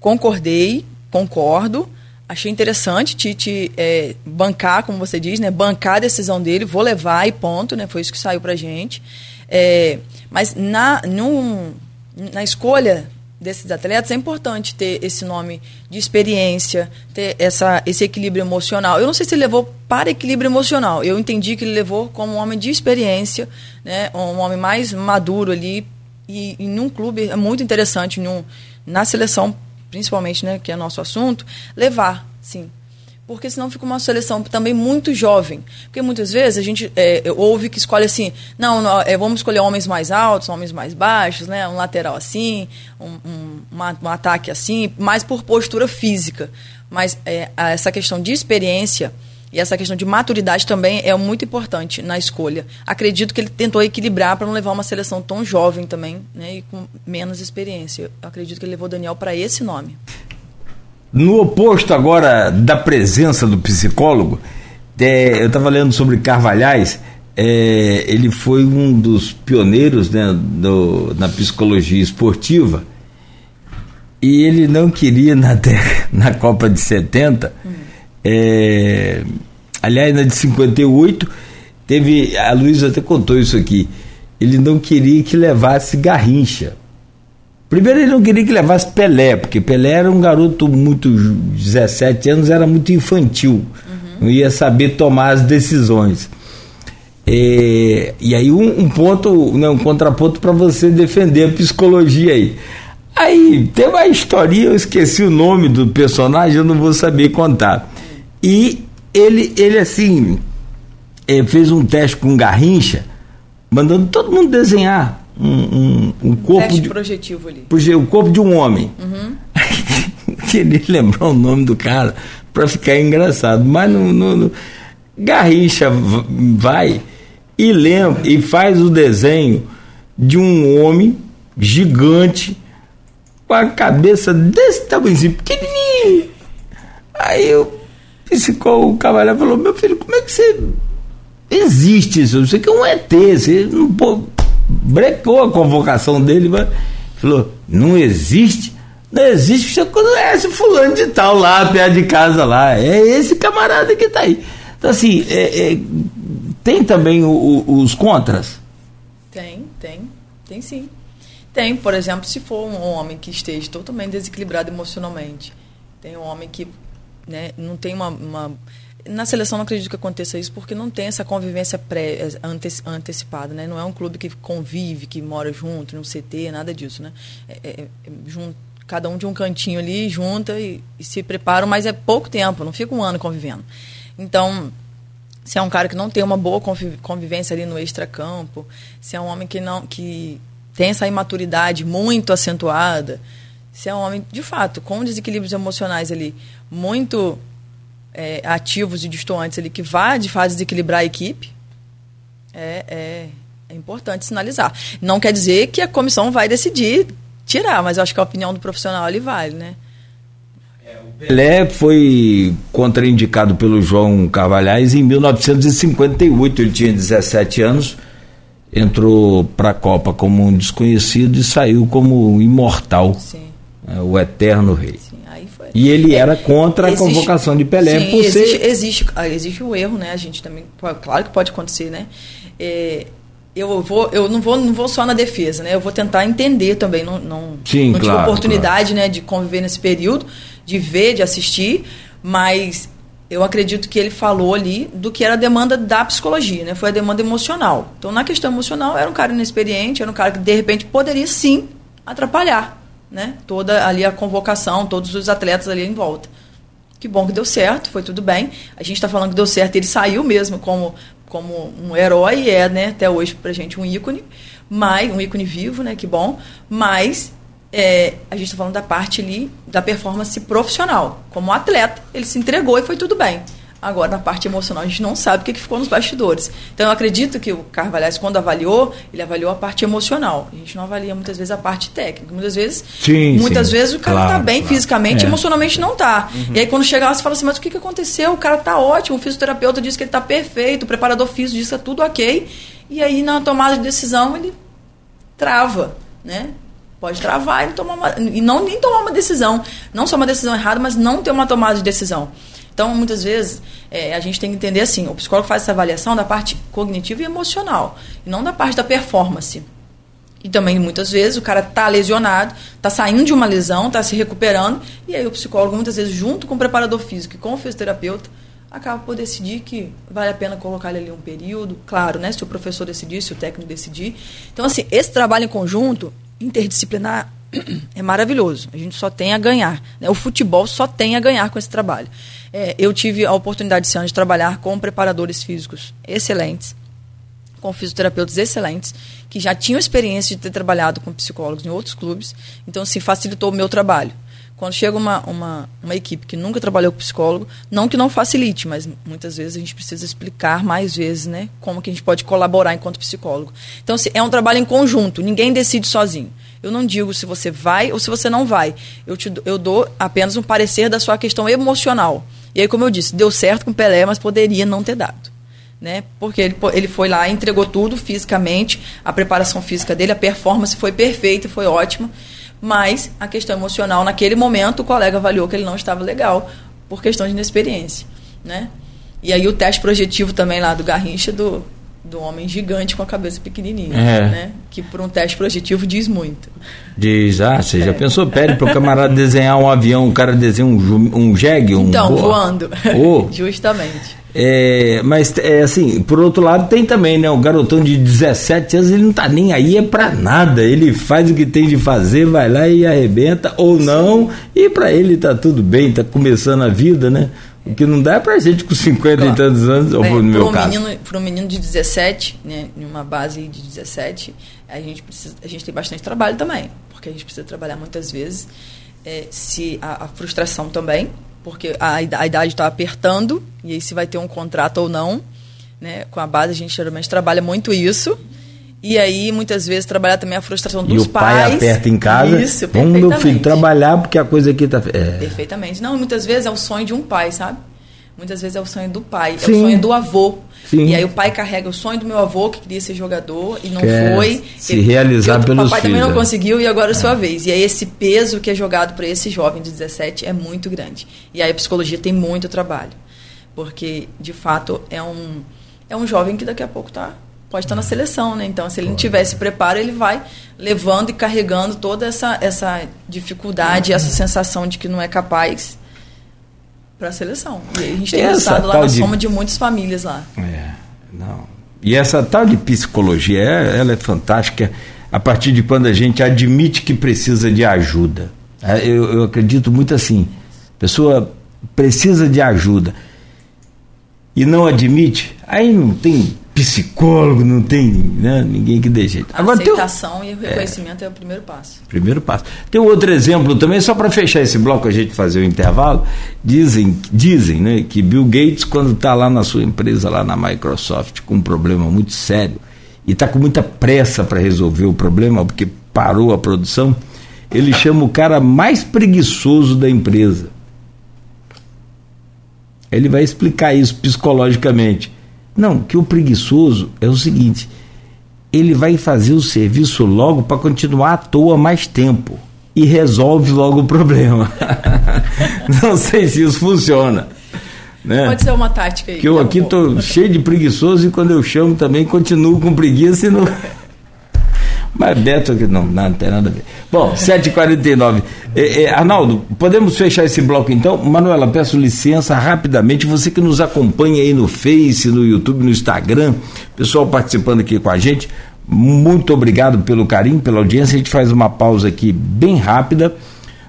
concordei, concordo, achei interessante Tite é, bancar, como você diz, né, bancar a decisão dele, vou levar e ponto, né, foi isso que saiu para gente. É, mas na, num, na escolha desses atletas é importante ter esse nome de experiência, ter essa, esse equilíbrio emocional. Eu não sei se ele levou para equilíbrio emocional. Eu entendi que ele levou como um homem de experiência, né, um homem mais maduro ali e em um clube é muito interessante, num, na seleção principalmente, né, que é nosso assunto, levar, sim, porque senão fica uma seleção também muito jovem. Porque muitas vezes a gente é, ouve que escolhe assim, não, não é, vamos escolher homens mais altos, homens mais baixos, né, um lateral assim, um, um, uma, um ataque assim, mais por postura física. Mas é, essa questão de experiência e essa questão de maturidade também é muito importante na escolha. Acredito que ele tentou equilibrar para não levar uma seleção tão jovem também, né, e com menos experiência. Eu acredito que ele levou Daniel para esse nome. No oposto agora da presença do psicólogo, é, eu estava lendo sobre Carvalhais, é, ele foi um dos pioneiros né, do, na psicologia esportiva e ele não queria na, na Copa de 70, hum. É, aliás, na de 58, teve, a Luísa até contou isso aqui, ele não queria que levasse Garrincha Primeiro ele não queria que levasse Pelé, porque Pelé era um garoto muito 17 anos, era muito infantil, uhum. não ia saber tomar as decisões. É, e aí um, um ponto, né, um contraponto para você defender a psicologia aí. Aí tem uma historinha, eu esqueci o nome do personagem, eu não vou saber contar. E ele, ele assim, é, fez um teste com Garrincha, mandando todo mundo desenhar um, um, um corpo Teste de, projetivo ali. O corpo de um homem. Uhum. Queria lembrar o nome do cara para ficar engraçado, mas no, no, no, Garrincha vai e lembra e faz o desenho de um homem gigante com a cabeça desse tamanho, pequenininho. Aí o o cavaleiro falou: Meu filho, como é que você existe isso? Você que é um ET, você não pode brecou a convocação dele, mas falou: não existe. Não existe, você conhece fulano de tal lá, perto de casa lá. É esse camarada que está aí. Então, assim, é, é, tem também o, o, os contras? Tem, tem. Tem sim. Tem, por exemplo, se for um homem que esteja totalmente desequilibrado emocionalmente. Tem um homem que né, não tem uma, uma na seleção não acredito que aconteça isso porque não tem essa convivência pré, antecipada, né? Não é um clube que convive, que mora junto, no CT, nada disso, né? É, é, é, junto, cada um de um cantinho ali, junta e, e, se preparam, mas é pouco tempo, não fica um ano convivendo. Então, se é um cara que não tem uma boa convivência ali no extracampo, se é um homem que não que tem essa imaturidade muito acentuada, se é um homem, de fato, com desequilíbrios emocionais ali muito é, ativos e distantes ali que vá de fato desequilibrar a equipe, é, é, é, importante sinalizar. Não quer dizer que a comissão vai decidir tirar, mas eu acho que a opinião do profissional ali vale, né? É, Pelé foi contraindicado pelo João Carvalhais em 1958, ele tinha 17 anos, entrou para a Copa como um desconhecido e saiu como imortal, é, o eterno rei. Sim. E ele era contra existe, a convocação de Pelé sim, por existe, ser... existe, ah, existe o erro, né? A gente também, claro que pode acontecer, né? É, eu vou, eu não vou, não vou só na defesa, né? Eu vou tentar entender também, não, não, sim, não claro, tive oportunidade, claro. né, de conviver nesse período, de ver, de assistir, mas eu acredito que ele falou ali do que era a demanda da psicologia, né? Foi a demanda emocional. Então, na questão emocional, era um cara inexperiente, era um cara que de repente poderia sim atrapalhar, né? Toda ali a convocação, todos os atletas ali em volta. Que bom que deu certo, foi tudo bem. A gente está falando que deu certo, ele saiu mesmo como, como um herói, é, né, até hoje pra gente um ícone, mas um ícone vivo, né, que bom, mas é, a gente está falando da parte ali da performance profissional. Como atleta, ele se entregou e foi tudo bem. Agora, na parte emocional, a gente não sabe o que, que ficou nos bastidores. Então, eu acredito que o Carvalhais, quando avaliou, ele avaliou a parte emocional. A gente não avalia muitas vezes a parte técnica. Muitas vezes, Sim, muitas sim. vezes o cara Claro, está bem claro. fisicamente, É. emocionalmente não está. E aí, quando chega lá, você fala assim: mas o que, que aconteceu? O cara está ótimo, o fisioterapeuta disse que ele está perfeito, o preparador físico disse que está tudo ok. E aí, na tomada de decisão, ele trava, né? Pode travar e, não tomar uma, e não nem tomar uma decisão. Não só uma decisão errada, mas não ter uma tomada de decisão. Então, muitas vezes, é, a gente tem que entender assim, o psicólogo faz essa avaliação da parte cognitiva e emocional, e não da parte da performance. E também, muitas vezes, o cara está lesionado, está saindo de uma lesão, está se recuperando, e aí o psicólogo, muitas vezes, junto com o preparador físico e com o fisioterapeuta, acaba por decidir que vale a pena colocar ele ali um período, claro, né? Se o professor decidir, se o técnico decidir. Então, assim, esse trabalho em conjunto, interdisciplinar, é maravilhoso. A gente só tem a ganhar. Né? O futebol só tem a ganhar com esse trabalho. É, eu tive a oportunidade esse ano de trabalhar com preparadores físicos excelentes, com fisioterapeutas excelentes, que já tinham experiência de ter trabalhado com psicólogos em outros clubes. Então, assim, facilitou o meu trabalho. Quando chega uma, uma, uma equipe que nunca trabalhou com psicólogo, não que não facilite, mas muitas vezes a gente precisa explicar mais vezes, né? Como que a gente pode colaborar enquanto psicólogo. Então, assim, é um trabalho em conjunto, ninguém decide sozinho. Eu não digo se você vai ou se você não vai. Eu, te, eu dou apenas um parecer da sua questão emocional. E aí, como eu disse, deu certo com o Pelé, mas poderia não ter dado né? Porque ele, ele foi lá, entregou tudo fisicamente, a preparação física dele, a performance foi perfeita, foi ótima, mas a questão emocional, naquele momento, o colega avaliou que ele não estava legal por questão de inexperiência, né? E aí o teste projetivo também lá do Garrincha do do homem gigante com a cabeça pequenininha, É. né? Que por um teste projetivo diz muito. Diz, ah, você já pensou? Pede para o camarada desenhar um avião, o cara desenha um, um jegue, um Então, voa. voando. Oh. Justamente. É, mas é assim, por outro lado tem também, né? O garotão de 17 anos, ele não tá nem aí é pra nada. Ele faz o que tem de fazer, vai lá e arrebenta, ou não, e pra ele tá tudo bem, tá começando a vida, né? O que não dá é pra gente com 50 e Claro. tantos anos, ou Bem, no meu um caso. menino, para um menino de 17, né, em uma base de 17, a gente precisa, a gente tem bastante trabalho também, porque a gente precisa trabalhar muitas vezes é, se a, a frustração também, porque a, a idade está apertando e aí se vai ter um contrato ou não, né? Com a base a gente geralmente trabalha muito isso. E aí, muitas vezes, trabalhar também a frustração E dos o pai pais. aperta em casa. Isso, Vamos, meu filho, trabalhar porque a coisa aqui tá. É. Perfeitamente. Não, muitas vezes é o sonho de um pai, sabe? Muitas vezes é o sonho do pai, é Sim. o sonho do avô. Sim. E aí o pai carrega o sonho do meu avô, que queria ser jogador, e não Quer foi. se Ele- realizar o pelos papai também não é. conseguiu, e agora é sua vez. E aí esse peso que é jogado para esse jovem de 17 é muito grande. E aí a psicologia tem muito trabalho. Porque, de fato, é um, é um jovem que daqui a pouco tá, pode estar na seleção, né? Então, se ele não tiver esse preparo, ele vai levando e carregando toda essa, essa dificuldade, essa sensação de que não é capaz para a seleção. E a gente tem estado lá na de- soma de muitas famílias lá. É, não. E essa tal de psicologia, é- ela é fantástica a partir de quando a gente admite que precisa de ajuda. É, Eu, eu acredito muito assim. A pessoa precisa de ajuda e não admite, aí não tem psicólogo, não tem né, ninguém que dê jeito. A Agora tem aceitação e o reconhecimento é. o primeiro passo. Primeiro passo. Tem outro exemplo também, só para fechar esse bloco, a gente fazer o intervalo. Dizem, dizem né, que Bill Gates, quando está lá na sua empresa, lá na Microsoft, com um problema muito sério, e está com muita pressa para resolver o problema, porque parou a produção, ele chama o cara mais preguiçoso da empresa. Ele vai explicar isso psicologicamente. Não, que o preguiçoso é o seguinte: ele vai fazer o serviço logo para continuar à toa mais tempo e resolve logo o problema. Não sei se isso funciona. Né? Pode ser uma tática aí. Que eu tá aqui tô cheio de preguiçoso e quando eu chamo também continuo com preguiça e não. Mas Beto aqui não, não, tem nada a ver. Bom, 7h49. É, é, Arnaldo, podemos fechar esse bloco então? Manuela, peço licença rapidamente. Você que nos acompanha aí no Face, no YouTube, no Instagram, pessoal participando aqui com a gente. Muito obrigado pelo carinho, pela audiência. A gente faz uma pausa aqui bem rápida.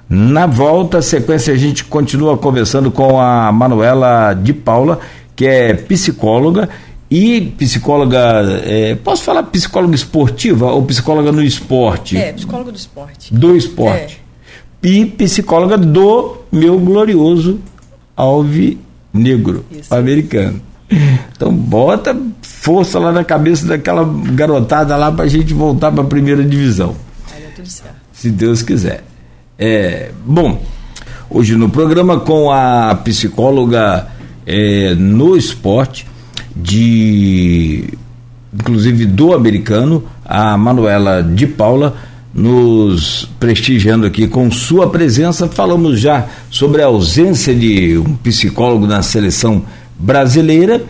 Na volta, sequência, a gente continua conversando com a Manuela de Paula, que é psicóloga e psicóloga. É, posso falar psicóloga esportiva ou psicóloga no esporte? É, psicóloga do esporte. Do esporte. É. E psicóloga do meu glorioso Alvi Negro, Isso. americano. Então bota força lá na cabeça daquela garotada lá para a gente voltar para a primeira divisão. Tudo certo. Se Deus quiser. É, bom, hoje no programa com a psicóloga é, no esporte, de inclusive do americano, a Manuela de Paula, nos prestigiando aqui com sua presença. Falamos já sobre a ausência de um psicólogo na seleção brasileira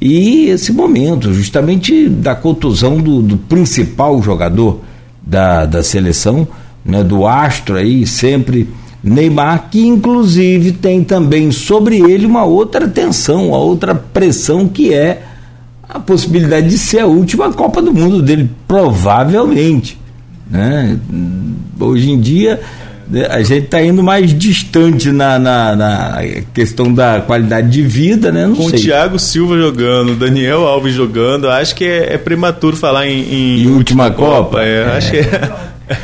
e esse momento, justamente da contusão do, do principal jogador da, da seleção, né, do astro aí, sempre Neymar, que inclusive tem também sobre ele uma outra tensão, uma outra pressão que é a possibilidade de ser a última Copa do Mundo dele, provavelmente. Né? Hoje em dia né, a gente está indo mais distante na, na, na, questão da qualidade de vida, né? Não Com sei. o Thiago Silva jogando, Daniel Alves jogando, acho que é, é prematuro falar em, em, em última, última Copa. Copa é, é. Acho que é.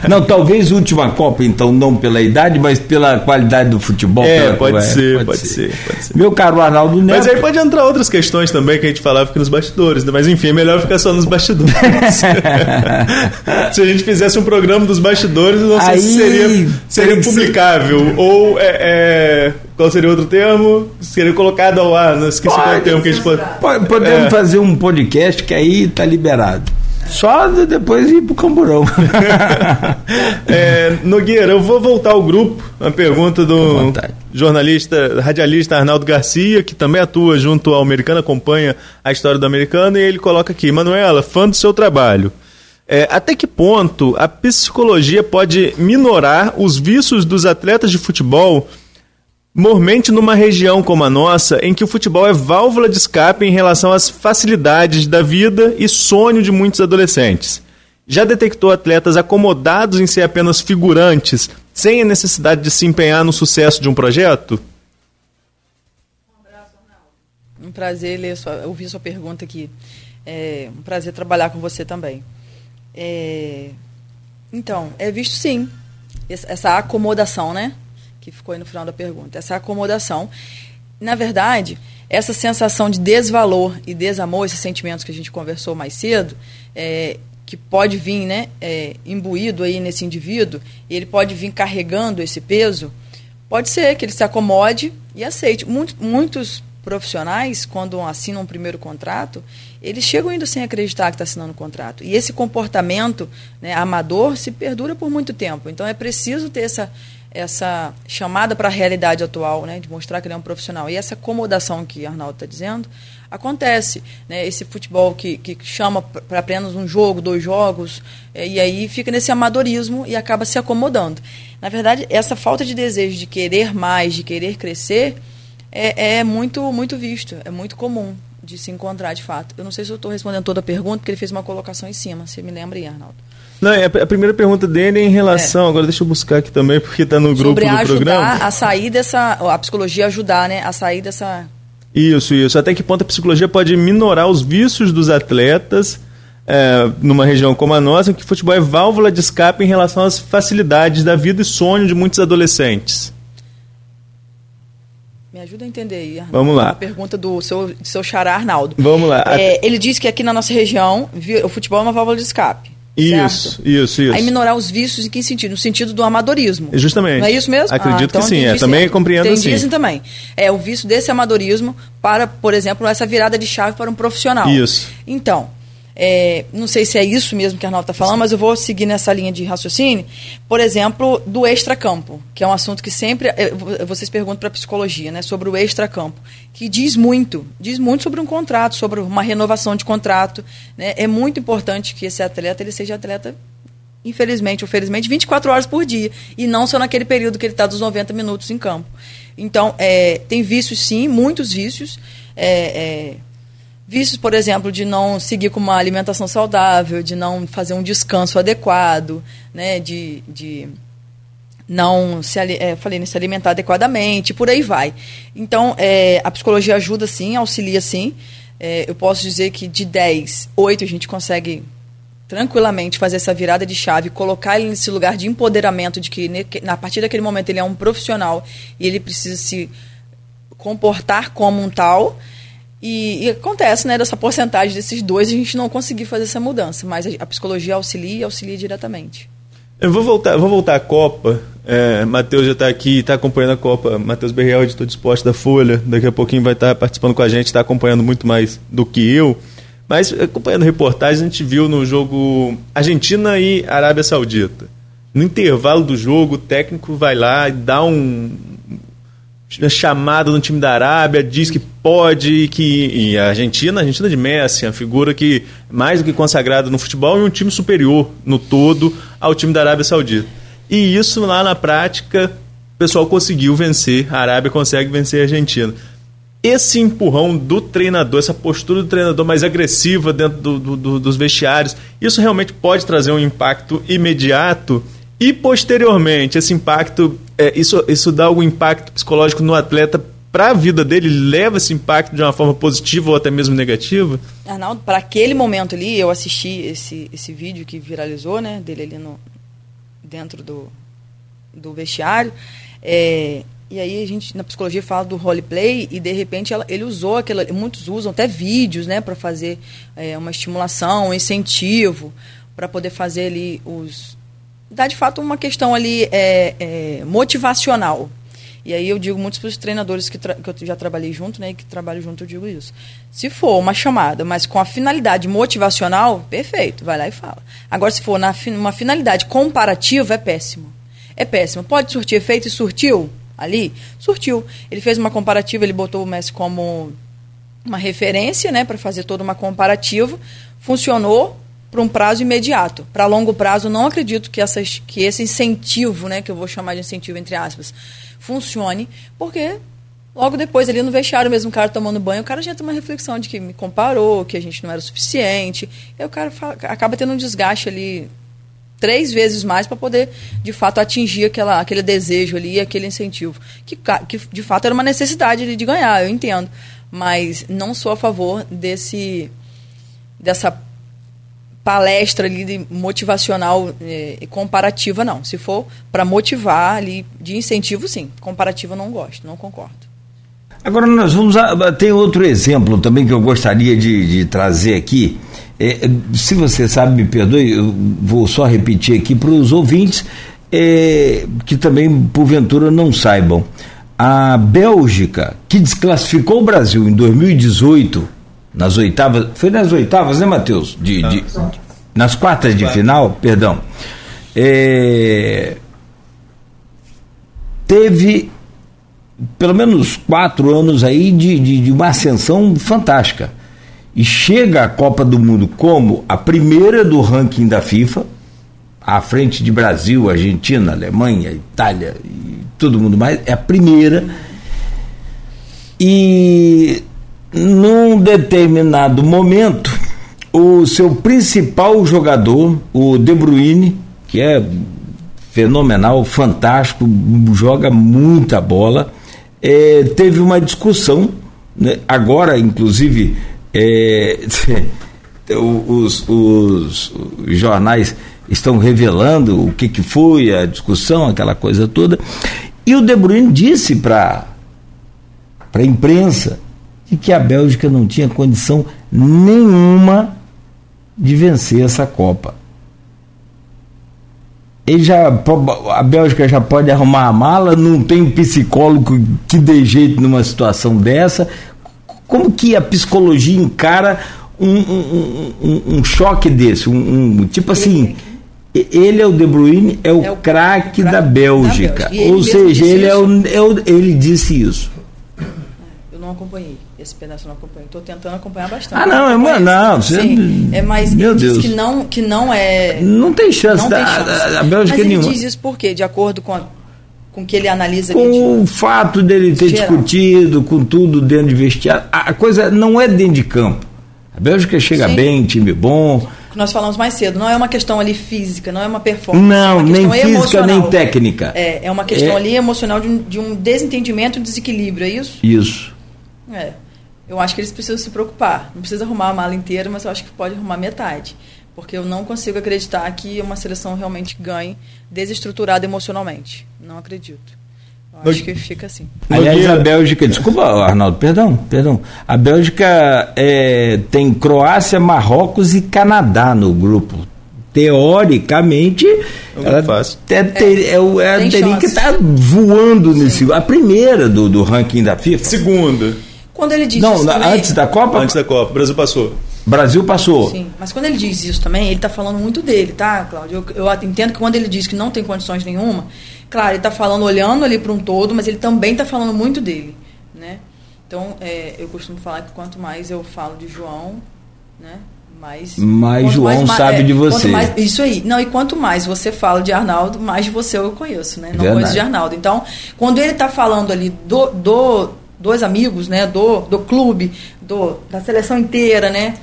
Não, talvez última Copa, então, não pela idade, mas pela qualidade do futebol. É, pode, é, ser, pode, pode ser, ser, pode ser. Meu caro Arnaldo Neto. Mas aí pode entrar outras questões também que a gente falava aqui nos bastidores, né? mas enfim, é melhor ficar só nos bastidores. se a gente fizesse um programa dos bastidores, não sei aí, se seria, seria publicável. Ou é, é, qual seria outro termo? Seria colocado ao ar, não esqueci pode, qual é o termo que a gente pode. Podemos é. fazer um podcast que aí está liberado. Só depois ir pro camburão. é, Nogueira, eu vou voltar ao grupo. A pergunta do jornalista, radialista Arnaldo Garcia, que também atua junto ao Americano, acompanha a história do Americano, e ele coloca aqui: Manuela, fã do seu trabalho. É, até que ponto a psicologia pode minorar os vícios dos atletas de futebol Mormente numa região como a nossa, em que o futebol é válvula de escape em relação às facilidades da vida e sonho de muitos adolescentes. Já detectou atletas acomodados em ser apenas figurantes, sem a necessidade de se empenhar no sucesso de um projeto? Um prazer ler sua, ouvir sua pergunta aqui. É um prazer trabalhar com você também. É, então, é visto sim essa acomodação, né? Que ficou aí no final da pergunta. Essa acomodação. Na verdade, essa sensação de desvalor e desamor, esses sentimentos que a gente conversou mais cedo, é, que pode vir né, é, imbuído aí nesse indivíduo, e ele pode vir carregando esse peso, pode ser que ele se acomode e aceite. Muitos, profissionais, quando assinam um primeiro contrato, eles chegam ainda sem acreditar que está assinando o um contrato. E esse comportamento né, amador se perdura por muito tempo. Então é preciso ter essa, essa chamada para a realidade atual, né, de mostrar que ele é um profissional. E essa acomodação que Arnaldo está dizendo, acontece. Né, esse futebol que, que chama para apenas um jogo, dois jogos, é, e aí fica nesse amadorismo e acaba se acomodando. Na verdade, essa falta de desejo de querer mais, de querer crescer, é, é muito, muito visto, é muito comum de se encontrar de fato. Eu não sei se eu estou respondendo toda a pergunta, porque ele fez uma colocação em cima. Você me lembra aí, Arnaldo? Não, é a primeira pergunta dele é em relação, é. agora deixa eu buscar aqui também, porque está no grupo Sobre do programa. a sair dessa, a psicologia ajudar, né, a sair dessa... Isso, isso. Até que ponto a psicologia pode minorar os vícios dos atletas é, numa região como a nossa, em que o futebol é válvula de escape em relação às facilidades da vida e sonho de muitos adolescentes. Me ajuda a entender aí, Arnaldo. Vamos lá. A pergunta do seu, do seu xará Arnaldo. Vamos lá. É, ele disse que aqui na nossa região o futebol é uma válvula de escape. Isso, certo? isso, isso. Aí minorar os vícios em que sentido? No sentido do amadorismo. Justamente. Não é isso mesmo? Acredito ah, então que sim, é. também compreendo entendi assim. assim também. É o vício desse amadorismo para, por exemplo, essa virada de chave para um profissional. Isso. Então, é, não sei se é isso mesmo que a Arnaldo está falando, mas eu vou seguir nessa linha de raciocínio. Por exemplo, do extracampo, que é um assunto que sempre é, vocês perguntam para a psicologia, né, sobre o extracampo, que diz muito, diz muito sobre um contrato, sobre uma renovação de contrato. Né? É muito importante que esse atleta ele seja atleta infelizmente ou felizmente, 24 horas por dia. E não só naquele período que ele está dos 90 minutos em campo. Então, é, tem vícios, sim, muitos vícios. É, é, vícios, por exemplo, de não seguir com uma alimentação saudável, de não fazer um descanso adequado, né, de, de não se, é, falei, né, se alimentar adequadamente, por aí vai. Então, é, a psicologia ajuda sim, auxilia sim. É, eu posso dizer que de 10, 8 a gente consegue tranquilamente fazer essa virada de chave, colocar ele nesse lugar de empoderamento, de que na partir daquele momento ele é um profissional e ele precisa se comportar como um tal. E, e, acontece, né, dessa porcentagem desses dois, a gente não conseguir fazer essa mudança, mas a, a psicologia auxilia e auxilia diretamente. Eu vou voltar, vou voltar à Copa. É, Matheus já está aqui, está acompanhando a Copa. Matheus Berreal, editor de esporte da Folha, daqui a pouquinho vai estar tá participando com a gente, está acompanhando muito mais do que eu. Mas acompanhando reportagens, a gente viu no jogo Argentina e Arábia Saudita. No intervalo do jogo, o técnico vai lá e dá um uma chamada no time da Arábia, diz que pode, que e a Argentina, a Argentina de Messi, a figura que mais do que consagrada no futebol e um time superior no todo ao time da Arábia Saudita. E isso lá na prática, o pessoal conseguiu vencer, a Arábia consegue vencer a Argentina esse empurrão do treinador, essa postura do treinador mais agressiva dentro do, do, do, dos vestiários, isso realmente pode trazer um impacto imediato e posteriormente esse impacto, é, isso, isso dá algum impacto psicológico no atleta para a vida dele, leva esse impacto de uma forma positiva ou até mesmo negativa? Arnaldo, para aquele momento ali, eu assisti esse, esse vídeo que viralizou, né, dele ali no, dentro do, do vestiário. É, e aí a gente na psicologia fala do roleplay e de repente ela, ele usou aquela, muitos usam até vídeos, né, para fazer é, uma estimulação, um incentivo para poder fazer ali os dá de fato uma questão ali é, é, motivacional. E aí eu digo muitos para os treinadores que, que eu já trabalhei junto, né, e que trabalho junto, eu digo isso. Se for uma chamada, mas com a finalidade motivacional, perfeito, vai lá e fala. Agora, se for na uma finalidade comparativa, é péssimo. É péssimo. Pode surtir efeito e surtiu? ali, surtiu. Ele fez uma comparativa, ele botou o Messi como uma referência, né, para fazer toda uma comparativa. Funcionou para um prazo imediato. Para longo prazo, não acredito que, essas, que esse incentivo, né, que eu vou chamar de incentivo entre aspas, funcione, porque logo depois, ali no vestiário mesmo, o cara tomando banho, o cara já tem uma reflexão de que me comparou, que a gente não era o suficiente. E o cara fala, acaba tendo um desgaste ali três vezes mais para poder, de fato, atingir aquela, aquele desejo ali, aquele incentivo. Que, que de fato era uma necessidade de, de ganhar, eu entendo. Mas não sou a favor desse dessa palestra ali motivacional eh, e comparativa, não. Se for para motivar ali, de incentivo, sim. Comparativa não gosto, não concordo. Agora nós vamos a, tem outro exemplo também que eu gostaria de, de trazer aqui é, se você sabe, me perdoe, eu vou só repetir aqui para os ouvintes é, que também, porventura, não saibam. A Bélgica, que desclassificou o Brasil em 2018, nas oitavas, foi nas oitavas, né, Matheus? De, de, nas quartas de final, perdão. É, teve pelo menos quatro anos aí de, de, de uma ascensão fantástica e chega à Copa do Mundo como a primeira do ranking da FIFA, à frente de Brasil, Argentina, Alemanha, Itália e todo mundo mais, é a primeira. E num determinado momento, o seu principal jogador, o De Bruyne, que é fenomenal, fantástico, joga muita bola, é, teve uma discussão, né, agora inclusive é, os, os, jornais estão revelando o que, que foi a discussão, aquela coisa toda. E o De Bruyne disse para a imprensa que a Bélgica não tinha condição nenhuma de vencer essa Copa. Ele já, a Bélgica já pode arrumar a mala, não tem psicólogo que dê jeito numa situação dessa. Como que a psicologia encara um, um, um, um choque desse? Um, tipo assim, ele é o De Bruyne, é o, é o craque da Bélgica. Da Bélgica. Ou seja, ele, é o, é o, ele disse isso. Eu não acompanhei esse pedaço, não acompanhei. Estou tentando acompanhar bastante. Ah, não, não, não você, Sim, é, mas meu Deus. que não, que não é. Não tem chance, não da, tem chance. A, a Bélgica mas nenhuma. ele diz isso por quê? De acordo com a com que ele analisa com o fato dele ter geral. discutido com tudo dentro de vestiário a coisa não é dentro de campo A Bélgica chega Sim. bem, time bom. Nós falamos mais cedo, não é uma questão ali física, não é uma performance. Não, é nem física, emocional. nem técnica. É, é uma questão é... ali emocional de um, de um desentendimento e desequilíbrio, é isso? Isso. É. Eu acho que eles precisam se preocupar. Não precisa arrumar a mala inteira, mas eu acho que pode arrumar metade. Porque eu não consigo acreditar que uma seleção realmente ganhe desestruturada emocionalmente. Não acredito. Eu acho que fica assim. Aliás, a Bélgica, desculpa, Arnaldo, perdão, perdão. A Bélgica é, tem Croácia, Marrocos e Canadá no grupo. Teoricamente, não ela fácil. É, ter, é, é, é teria que estar tá voando Sim. nesse. A primeira do, do ranking da FIFA. Segunda. Quando ele diz Não, isso também, antes da Copa? Antes da Copa, o Brasil passou. Brasil passou. Sim, mas quando ele diz isso também, ele está falando muito dele, tá, Cláudio? Eu, eu, entendo que quando ele diz que não tem condições nenhuma, claro, ele está falando olhando ali para um todo, mas ele também está falando muito dele, né? Então, é, eu costumo falar que quanto mais eu falo de João, né, mais, mais João mais, sabe é, de você. Mais, isso aí. Não, e quanto mais você fala de Arnaldo, mais de você eu conheço, né? Não Verdade. conheço de Arnaldo. Então, quando ele está falando ali do, do dois amigos, né, do, do clube, do, da seleção inteira, né,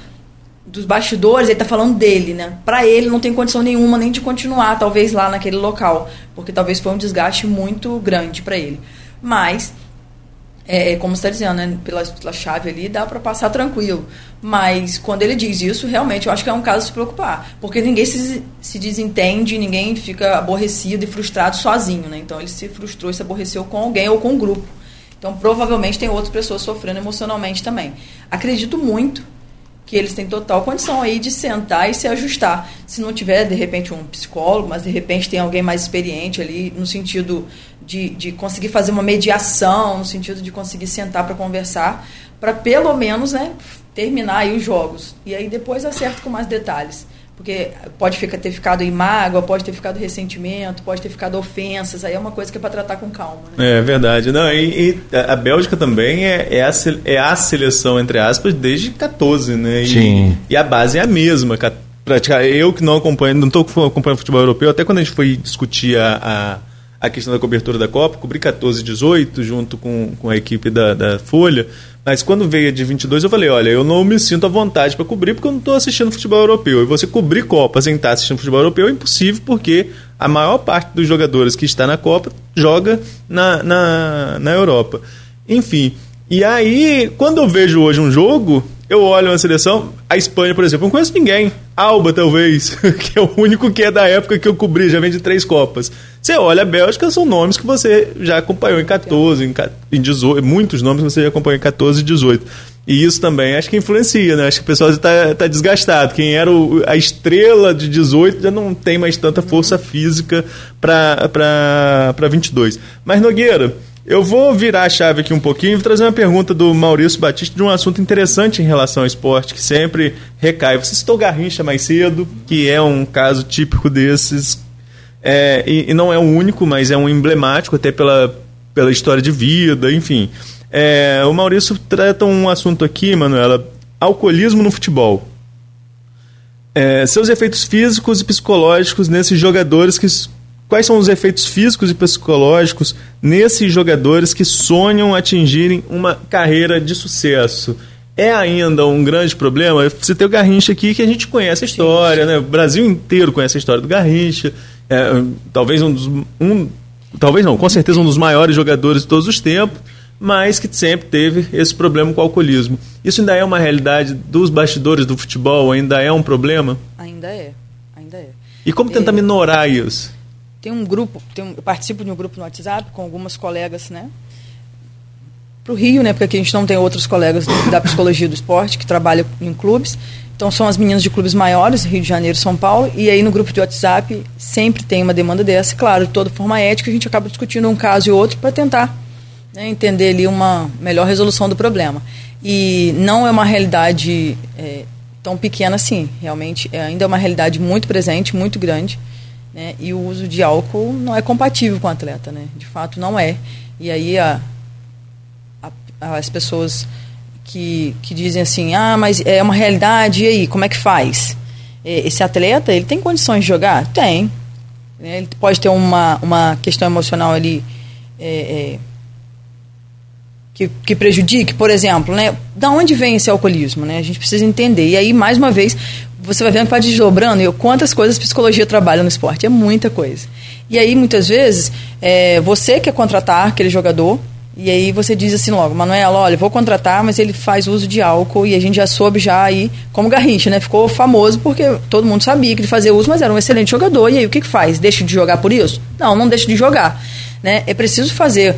dos bastidores, ele está falando dele, né? Para ele não tem condição nenhuma nem de continuar, talvez lá naquele local, porque talvez foi um desgaste muito grande para ele. Mas é, é como você está dizendo, né? pela, pela chave ali dá para passar tranquilo. Mas quando ele diz isso, realmente eu acho que é um caso de se preocupar, porque ninguém se, se desentende, ninguém fica aborrecido e frustrado sozinho, né? Então ele se frustrou e se aborreceu com alguém ou com um grupo. Então, provavelmente tem outras pessoas sofrendo emocionalmente também. Acredito muito que eles têm total condição aí de sentar e se ajustar. Se não tiver, de repente, um psicólogo, mas de repente tem alguém mais experiente ali, no sentido de, de conseguir fazer uma mediação, no sentido de conseguir sentar para conversar, para pelo menos né, terminar aí os jogos. E aí depois acerto com mais detalhes. Porque pode ficar, ter ficado em mágoa, pode ter ficado ressentimento, pode ter ficado ofensas, aí é uma coisa que é para tratar com calma. Né? É verdade. Não, e, e, a Bélgica também é, é, a, é a seleção, entre aspas, desde 14, né? E, Sim. E a base é a mesma. Eu que não acompanho, não estou acompanhando futebol europeu, até quando a gente foi discutir a, a a questão da cobertura da Copa, cobri 14 e 18 junto com, com a equipe da, da Folha, mas quando veio de 22 eu falei, olha, eu não me sinto à vontade para cobrir porque eu não estou assistindo futebol europeu. E você cobrir Copa sem estar assistindo futebol europeu é impossível porque a maior parte dos jogadores que está na Copa joga na, na, na Europa. Enfim, e aí, quando eu vejo hoje um jogo, eu olho uma seleção, a Espanha, por exemplo, não conheço ninguém. Alba, talvez, que é o único que é da época que eu cobri, já vem de três Copas. Você olha a Bélgica, são nomes que você já acompanhou em 14, em, em 18, muitos nomes que você já acompanhou em 14 e 18. E isso também acho que influencia, né? Acho que o pessoal está tá desgastado. Quem era o, a estrela de 18 já não tem mais tanta força física para 22. Mas, Nogueira, eu vou virar a chave aqui um pouquinho e trazer uma pergunta do Maurício Batista de um assunto interessante em relação ao esporte, que sempre recai. Você citou Garrincha mais cedo, que é um caso típico desses. É, e, e, não é o único, mas é um emblemático, até pela, pela história de vida, enfim. É, o Maurício trata um assunto aqui, Manuela, alcoolismo no futebol. É, seus efeitos físicos e psicológicos nesses jogadores que Quais são os efeitos físicos e psicológicos nesses jogadores que sonham atingirem uma carreira de sucesso? É ainda um grande problema? Você tem o Garrincha aqui que a gente conhece a história, né? O Brasil inteiro conhece a história do Garrincha. É, talvez um dos. Um, talvez não, com certeza um dos maiores jogadores de todos os tempos, mas que sempre teve esse problema com o alcoolismo. Isso ainda é uma realidade dos bastidores do futebol? Ainda é um problema? Ainda é, ainda é. E como tentar é... minorar isso? tem um grupo, tem um, eu participo de um grupo no WhatsApp com algumas colegas, né? Para o Rio, né? Porque aqui a gente não tem outros colegas da psicologia do esporte que trabalham em clubes. Então são as meninas de clubes maiores, Rio de Janeiro, São Paulo, e aí no grupo de WhatsApp sempre tem uma demanda dessa, claro, de toda forma ética, a gente acaba discutindo um caso e outro para tentar né, entender ali uma melhor resolução do problema. E não é uma realidade é, tão pequena assim, realmente é, ainda é uma realidade muito presente, muito grande. Né? E o uso de álcool não é compatível com o atleta, né? De fato, não é. E aí a, as pessoas que, que dizem assim, ah, mas é uma realidade, e aí, como é que faz? Esse atleta, ele tem condições de jogar? Tem. Né? Ele pode ter uma, uma questão emocional ali é, é, que, que prejudique, por exemplo, né? Da onde vem esse alcoolismo, né? A gente precisa entender. E aí, mais uma vez, você vai vendo que vai desdobrando, eu, quantas coisas psicologia trabalha no esporte, é muita coisa. E aí, muitas vezes, é, você quer contratar aquele jogador, e aí você diz assim logo, Manuela, olha, vou contratar, mas ele faz uso de álcool, e a gente já soube já aí, como Garrincha, né? Ficou famoso porque todo mundo sabia que ele fazia uso, mas era um excelente jogador, e aí o que, que faz? Deixa de jogar por isso? Não, não deixa de jogar. Né? É preciso fazer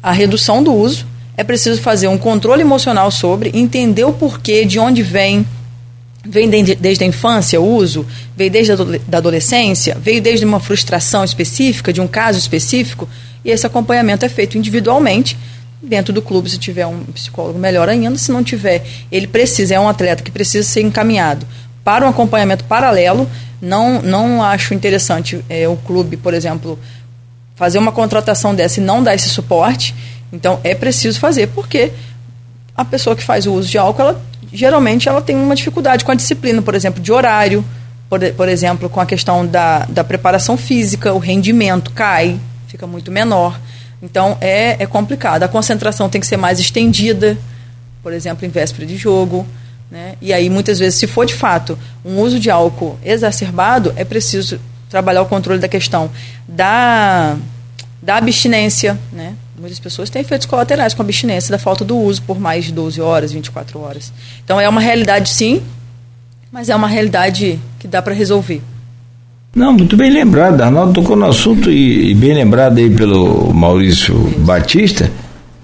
a redução do uso, é preciso fazer um controle emocional sobre, entender o porquê, de onde vem, vem desde a infância o uso, veio desde a da adolescência, veio desde uma frustração específica, de um caso específico, e esse acompanhamento é feito individualmente, dentro do clube, se tiver um psicólogo, melhor ainda, se não tiver, ele precisa, é um atleta que precisa ser encaminhado para um acompanhamento paralelo, não, não acho interessante é, o clube, por exemplo, fazer uma contratação dessa e não dar esse suporte, então é preciso fazer, porque a pessoa que faz o uso de álcool, ela, geralmente ela tem uma dificuldade com a disciplina, por exemplo, de horário, por, por exemplo, com a questão da, da preparação física, o rendimento cai, fica muito menor. Então é, é complicado. A concentração tem que ser mais estendida, por exemplo, em véspera de jogo. Né? E aí, muitas vezes, se for de fato um uso de álcool exacerbado, é preciso trabalhar o controle da questão da, da abstinência. Né? Muitas pessoas têm efeitos colaterais com abstinência da falta do uso por mais de 12 horas, 24 horas. Então é uma realidade, sim, mas é uma realidade que dá para resolver. Não, muito bem lembrado. Arnaldo tocou no assunto e, e, bem lembrado aí pelo Maurício Batista.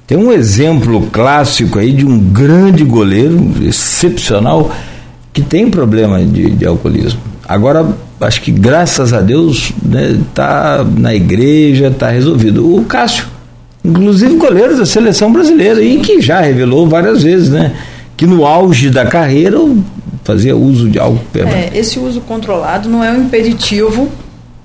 Tem um exemplo clássico aí de um grande goleiro, excepcional, que tem problema de, de alcoolismo. Agora, acho que graças a Deus, né, tá na igreja, tá resolvido. O Cássio, inclusive goleiro da seleção brasileira, e que já revelou várias vezes, né? Que no auge da carreira fazia uso de algo permanente. É, esse uso controlado não é um impeditivo,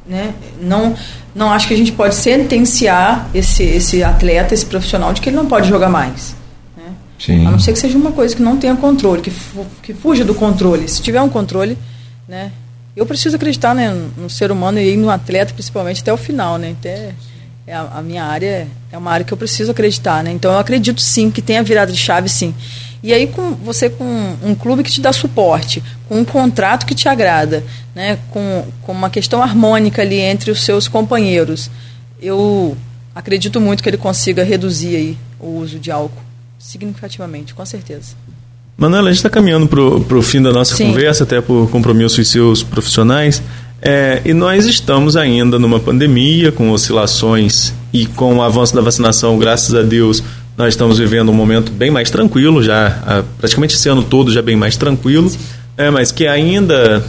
né? Não, não acho que a gente pode sentenciar esse, esse atleta, esse profissional, de que ele não pode jogar mais. Né? Sim. A não ser que seja uma coisa que não tenha controle, que, fu que fuja do controle. Se tiver um controle, né? Eu preciso acreditar né, no ser humano e no atleta, principalmente, até o final, né? Até, é a, a minha área é uma área que eu preciso acreditar, né? Então eu acredito sim que tenha virada de chave, sim. E aí com você com um clube que te dá suporte, com um contrato que te agrada, né, com, com uma questão harmônica ali entre os seus companheiros, eu acredito muito que ele consiga reduzir aí o uso de álcool significativamente, com certeza. Manuela, a gente está caminhando para o fim da nossa Sim. conversa, até por compromissos seus profissionais. É, e nós estamos ainda numa pandemia, com oscilações e com o avanço da vacinação, graças a Deus, nós estamos vivendo um momento bem mais tranquilo, já praticamente esse ano todo já bem mais tranquilo, é, mas que ainda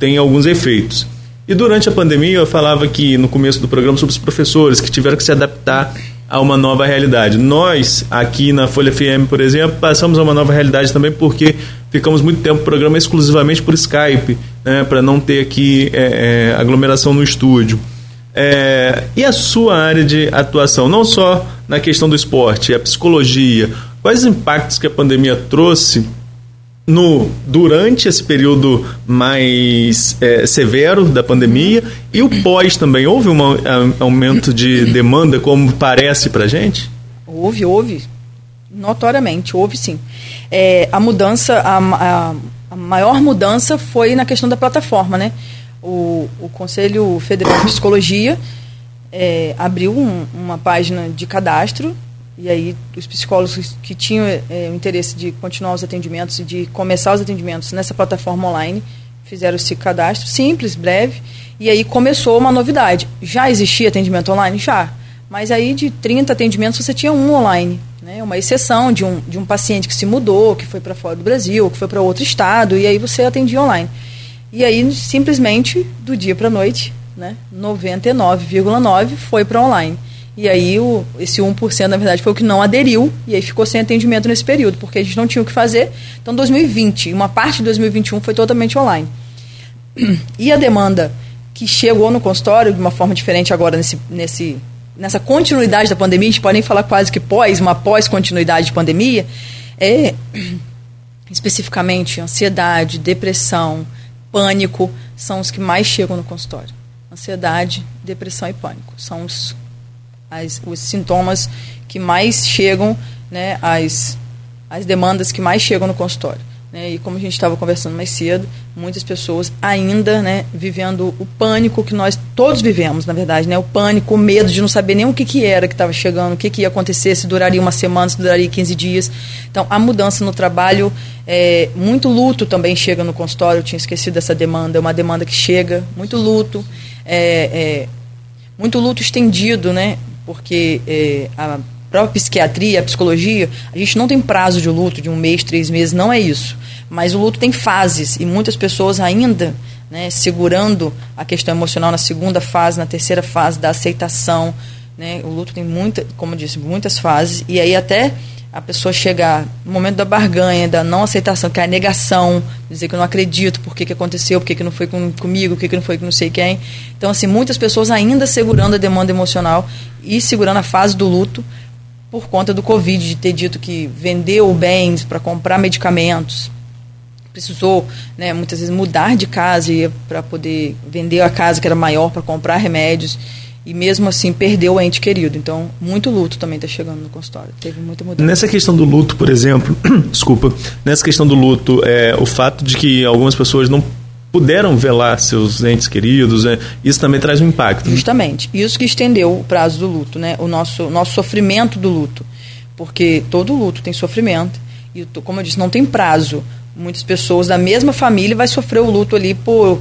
tem alguns efeitos. E durante a pandemia eu falava que no começo do programa sobre os professores que tiveram que se adaptar a uma nova realidade. Nós, aqui na Folha FM, por exemplo, passamos a uma nova realidade também porque ficamos muito tempo no programa exclusivamente por Skype, né, para não ter aqui é, é, aglomeração no estúdio. É, e a sua área de atuação, não só na questão do esporte, a psicologia, quais os impactos que a pandemia trouxe no durante esse período mais é, severo da pandemia e o pós também? Houve um aumento de demanda como parece para gente? Houve houve. Notoriamente houve sim. É, a mudança a, a, a, maior mudança foi na questão da plataforma né o, o Conselho Federal de Psicologia é, abriu um, uma página de cadastro e aí os psicólogos que tinham é, o interesse de continuar os atendimentos e de começar os atendimentos nessa plataforma online fizeram esse cadastro simples, breve, e aí começou uma novidade. Já existia atendimento online? Já. Mas aí de 30 atendimentos você tinha um online. Né? Uma exceção de um, de um paciente que se mudou, que foi para fora do Brasil, que foi para outro estado, e aí você atendia online. E aí, simplesmente, do dia para a noite, né, 99,9% foi para online. E aí, o, esse 1%, na verdade, foi o que não aderiu, e aí ficou sem atendimento nesse período, porque a gente não tinha o que fazer. Então, 2020, uma parte de 2021 foi totalmente online. E a demanda que chegou no consultório de uma forma diferente agora, nesse, nesse, nessa continuidade da pandemia, a gente pode nem falar quase que pós, uma pós-continuidade de pandemia, é especificamente ansiedade, depressão, pânico são os que mais chegam no consultório. Ansiedade, depressão e pânico são os, as, os sintomas que mais chegam né, as, as demandas que mais chegam no consultório. Né? E como a gente estava conversando mais cedo, muitas pessoas ainda né, vivendo o pânico que nós todos vivemos, na verdade, né? o pânico, o medo de não saber nem o que, que era que estava chegando, o que, que ia acontecer, se duraria uma semana, se duraria 15 dias. Então, a mudança no trabalho, é, muito luto também chega no consultório, eu tinha esquecido dessa demanda, é uma demanda que chega, muito luto, é, é, muito luto estendido, né? porque é, a própria psiquiatria, a psicologia, a gente não tem prazo de luto de um mês, três meses, não é isso. Mas o luto tem fases e muitas pessoas ainda né, segurando a questão emocional na segunda fase, na terceira fase da aceitação. Né? O luto tem muita, como eu disse, muitas fases e aí até a pessoa chegar no momento da barganha, da não aceitação, que é a negação, dizer que eu não acredito, por que, que aconteceu, por que, que não foi com, comigo, por que, que não foi com não sei quem. Então, assim, muitas pessoas ainda segurando a demanda emocional e segurando a fase do luto por conta do Covid, de ter dito que vendeu bens para comprar medicamentos, precisou né, muitas vezes mudar de casa para poder vender a casa que era maior para comprar remédios e mesmo assim perdeu o ente querido. Então, muito luto também está chegando no consultório. Teve muita mudança. Nessa questão do luto, por exemplo, desculpa, nessa questão do luto, é, o fato de que algumas pessoas não puderam velar seus entes queridos, né? isso também traz um impacto. Justamente. Isso que estendeu o prazo do luto, né? o nosso, nosso sofrimento do luto. Porque todo luto tem sofrimento. E, como eu disse, não tem prazo. Muitas pessoas da mesma família vai sofrer o luto ali por,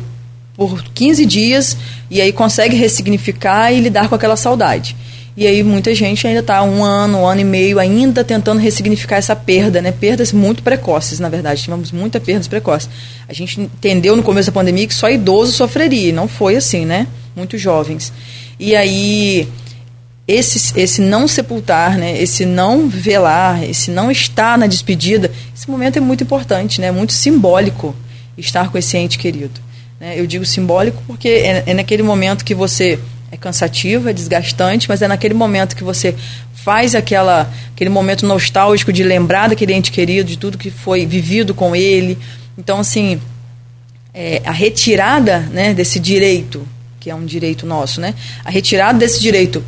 por 15 dias e aí consegue ressignificar e lidar com aquela saudade. E aí muita gente ainda está um ano, um ano e meio ainda tentando ressignificar essa perda, né? Perdas muito precoces, na verdade. Tivemos muitas perdas precoces. A gente entendeu no começo da pandemia que só idoso sofreria, não foi assim, né? Muito jovens. E aí esse, esse não sepultar, né? Esse não velar, esse não estar na despedida, esse momento é muito importante, né? Muito simbólico estar com esse ente querido. Né? Eu digo simbólico porque é, é naquele momento que você é cansativo, é desgastante, mas é naquele momento que você faz aquela, aquele momento nostálgico de lembrar daquele ente querido, de tudo que foi vivido com ele. Então, assim, é, a retirada né, desse direito, que é um direito nosso, né? A retirada desse direito,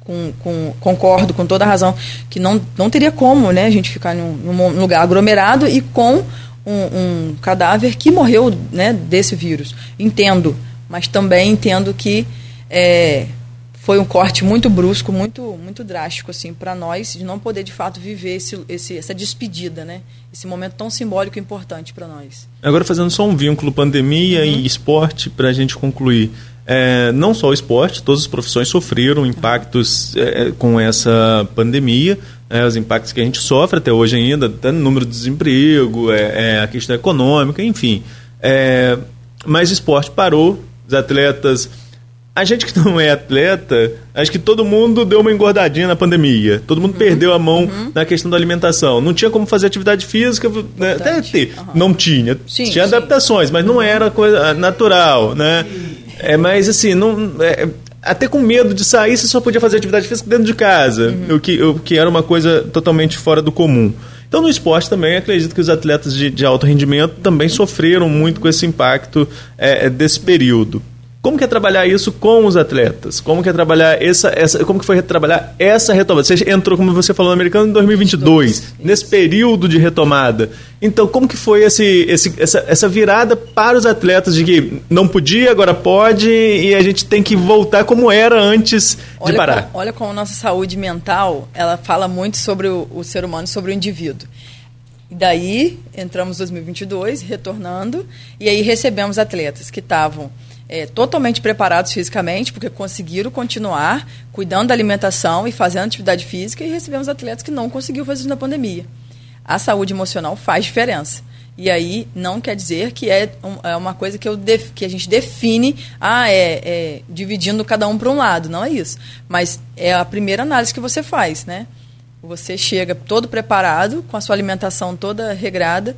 com, com, concordo com toda a razão, que não, não teria como né, a gente ficar num, num lugar aglomerado e com um, um cadáver que morreu né, desse vírus. Entendo, mas também entendo que é, foi um corte muito brusco, muito muito drástico assim para nós de não poder de fato viver esse, esse, essa despedida, né? Esse momento tão simbólico e importante para nós. Agora fazendo só um vínculo pandemia uhum. e esporte para a gente concluir. É, não só o esporte, todas as profissões sofreram impactos é, com essa pandemia, é, os impactos que a gente sofre até hoje ainda, até no número de desemprego, é, é a questão econômica, enfim. É, mas o esporte parou, os atletas a gente que não é atleta, acho que todo mundo deu uma engordadinha na pandemia. Todo mundo uhum. perdeu a mão uhum. na questão da alimentação. Não tinha como fazer atividade física, né? até ter. Uhum. Não tinha. Sim, tinha sim. adaptações, mas não era coisa natural, né? É, mas assim, não, é, até com medo de sair, você só podia fazer atividade física dentro de casa, uhum. o, que, o que era uma coisa totalmente fora do comum. Então, no esporte também, acredito que os atletas de, de alto rendimento também sofreram muito com esse impacto é, desse período. Como que é trabalhar isso com os atletas? Como que é trabalhar essa, essa como que foi trabalhar essa retomada? Você entrou, como você falou, no americano em 2022, nesse período de retomada. Então, como que foi esse, esse, essa, essa virada para os atletas de que não podia, agora pode e a gente tem que voltar como era antes olha de parar? Com, olha como a nossa saúde mental, ela fala muito sobre o, o ser humano, sobre o indivíduo. E daí, entramos em 2022, retornando, e aí recebemos atletas que estavam é, totalmente preparados fisicamente, porque conseguiram continuar cuidando da alimentação e fazendo atividade física, e recebemos atletas que não conseguiram fazer isso na pandemia. A saúde emocional faz diferença. E aí não quer dizer que é, um, é uma coisa que, eu def, que a gente define, ah, é, é dividindo cada um para um lado. Não é isso. Mas é a primeira análise que você faz, né? Você chega todo preparado, com a sua alimentação toda regrada,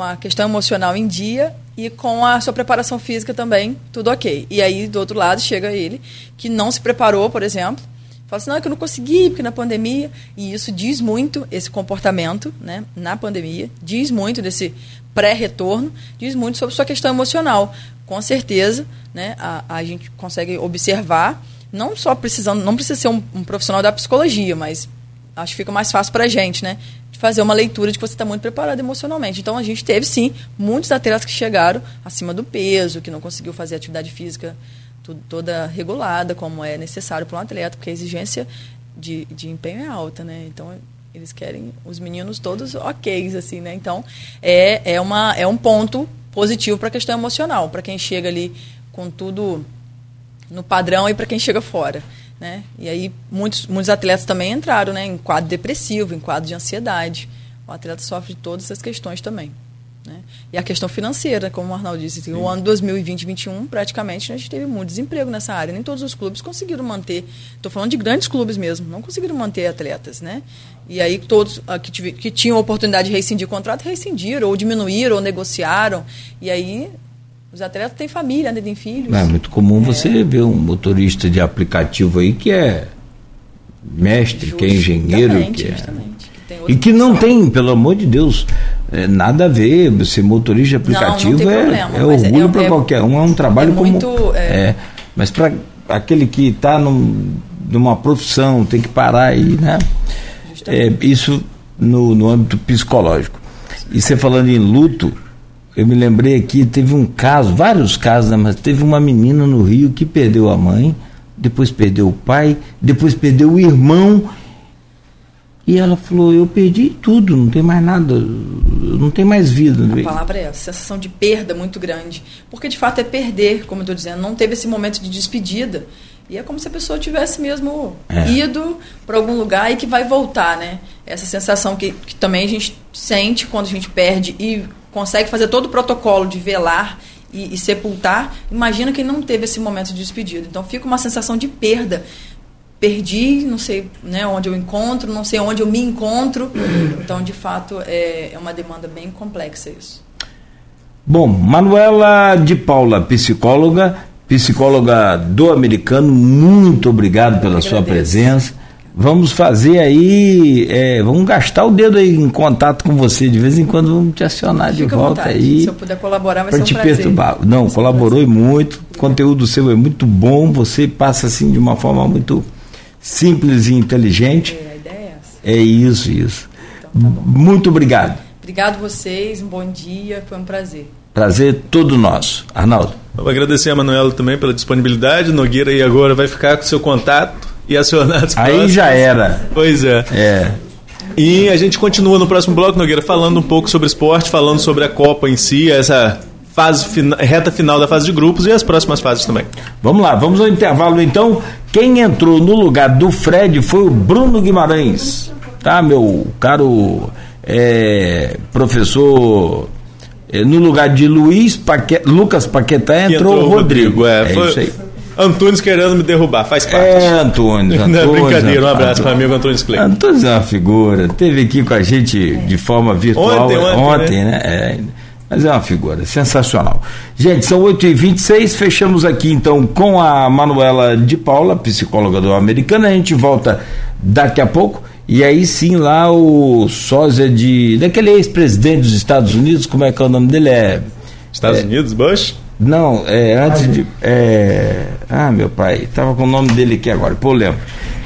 com a questão emocional em dia e com a sua preparação física também, tudo ok. E aí, do outro lado, chega ele, que não se preparou, por exemplo, fala assim, não, é que eu não consegui, porque na pandemia, e isso diz muito, esse comportamento, né, na pandemia, diz muito desse pré-retorno, diz muito sobre sua questão emocional. Com certeza, né, a, a gente consegue observar, não só precisando, não precisa ser um, um profissional da psicologia, mas acho que fica mais fácil para a gente, né? De fazer uma leitura de que você está muito preparado emocionalmente. Então a gente teve sim muitos atletas que chegaram acima do peso, que não conseguiu fazer atividade física tudo, toda regulada, como é necessário para um atleta, porque a exigência de, de empenho é alta, né? Então eles querem os meninos todos ok, assim, né? Então é, é, uma, é um ponto positivo para a questão emocional, para quem chega ali com tudo no padrão e para quem chega fora. Né? E aí muitos, muitos atletas também entraram né, em quadro depressivo, em quadro de ansiedade. O atleta sofre de todas essas questões também. Né? E a questão financeira, como o Arnaldo disse, Sim. o ano 2020 2021 praticamente a gente teve muito desemprego nessa área. Nem todos os clubes conseguiram manter, estou falando de grandes clubes mesmo, não conseguiram manter atletas. Né? E aí todos ah, que, que tinham a oportunidade de rescindir o contrato, rescindiram, ou diminuíram, ou negociaram. E aí os atletas têm família, né, têm filhos. É muito comum é. você ver um motorista de aplicativo aí que é mestre, que é engenheiro, que é... Que e que não tem, pelo amor de Deus, é, nada a ver. Ser motorista de aplicativo não, não é, problema, é orgulho é, para é, qualquer um. É um trabalho como. Muito, é, mas para aquele que está num, numa profissão, tem que parar aí, né? isso no, no âmbito psicológico. E você falando em luto, eu me lembrei aqui, teve um caso, vários casos, né, mas teve uma menina no Rio que perdeu a mãe, depois perdeu o pai, depois perdeu o irmão. E ela falou: Eu perdi tudo, não tem mais nada, não tem mais vida. A palavra é essa, sensação de perda muito grande. Porque de fato é perder, como eu estou dizendo, não teve esse momento de despedida. E é como se a pessoa tivesse mesmo é. ido para algum lugar e que vai voltar, né? Essa sensação que, que também a gente sente quando a gente perde e consegue fazer todo o protocolo de velar e, e, sepultar, imagina quem não teve esse momento de despedida. Então fica uma sensação de perda. Perdi, não sei né, onde eu encontro, não sei onde eu me encontro. Então, de fato, é, é uma demanda bem complexa isso. Bom, Manuela de Paula, psicóloga, psicóloga do americano, muito obrigado pela sua presença. Vamos fazer aí, é, vamos gastar o dedo aí em contato com você. De vez em quando vamos te acionar Fica de volta aí. Se eu puder colaborar, vai ser um te prazer. perturbar. Não, vai colaborou muito. O conteúdo seu é muito bom. Você passa assim de uma forma muito simples e inteligente. É, a ideia é essa. É isso, isso. Então, tá muito obrigado. Obrigado vocês, um bom dia, foi um prazer. Prazer todo nosso. Arnaldo. Eu vou agradecer a Manuela também pela disponibilidade. Nogueira aí agora vai ficar com seu contato e acionados. Aí próximos. já era. Pois é. É. E a gente continua no próximo bloco, Nogueira, falando um pouco sobre esporte, falando sobre a Copa em si, essa fase reta final da fase de grupos e as próximas fases também. Vamos lá, vamos ao intervalo então. Quem entrou no lugar do Fred foi o Bruno Guimarães, tá, meu caro é, professor. É, no lugar de Luiz Paquet, Lucas Paquetá entrou, entrou o Rodrigo. Rodrigo é, é foi, isso aí. Antunes querendo me derrubar, faz parte. É, Antunes. Antunes Não, brincadeira, um abraço para o amigo Antunes Clay. Antunes é uma figura, teve aqui com a gente de forma virtual ontem, ontem, ontem né? né? É, mas é uma figura sensacional. Gente, são 8h26, fechamos aqui então com a Manuela de Paula, psicóloga do Americano. A gente volta daqui a pouco. E aí sim lá o sósia de. daquele ex-presidente dos Estados Unidos, como é que é o nome dele? É. Estados é, Unidos, Bush? Não, é, antes de. É, ah, meu pai, estava com o nome dele aqui agora, pô, lembro.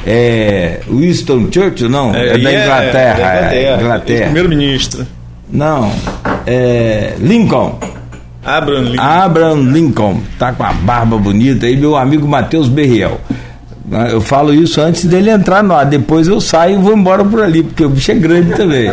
É, Winston Churchill, não, é, é da Inglaterra. É, é, Inglaterra. Primeiro-ministro. Não, é Lincoln. Abraham Lincoln. Abraham Lincoln, tá com a barba bonita aí, meu amigo Matheus Berriel. Eu falo isso antes dele entrar no ar, depois eu saio e vou embora por ali, porque o bicho é grande também.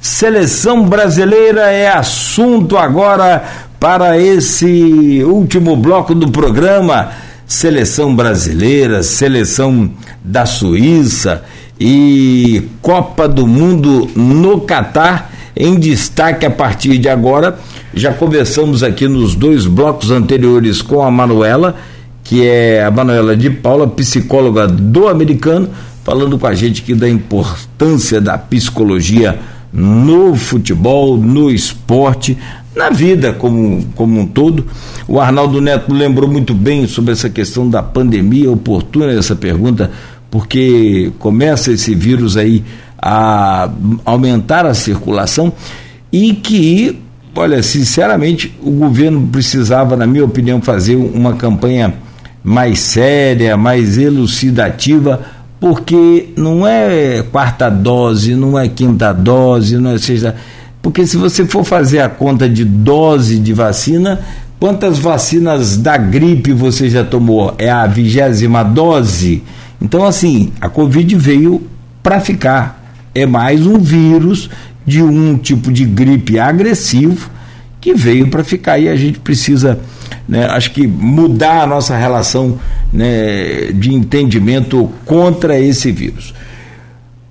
Seleção brasileira é assunto agora para esse último bloco do programa. Seleção brasileira, seleção da Suíça e Copa do Mundo no Catar em destaque a partir de agora. Já conversamos aqui nos dois blocos anteriores com a Manuela, que é a Manuela de Paula, psicóloga do americano, falando com a gente aqui da importância da psicologia no futebol, no esporte, na vida como, como um todo. O Arnaldo Neto lembrou muito bem sobre essa questão da pandemia, oportuna essa pergunta, porque começa esse vírus aí a aumentar a circulação e que, olha, sinceramente, o governo precisava, na minha opinião, fazer uma campanha mais séria, mais elucidativa porque não é quarta dose, não é quinta dose, não é sexta. Porque se você for fazer a conta de dose de vacina, quantas vacinas da gripe você já tomou? É a vigésima dose? Então, assim, a Covid veio para ficar. É mais um vírus de um tipo de gripe agressivo que veio para ficar e a gente precisa, né, acho que mudar a nossa relação né, de entendimento contra esse vírus.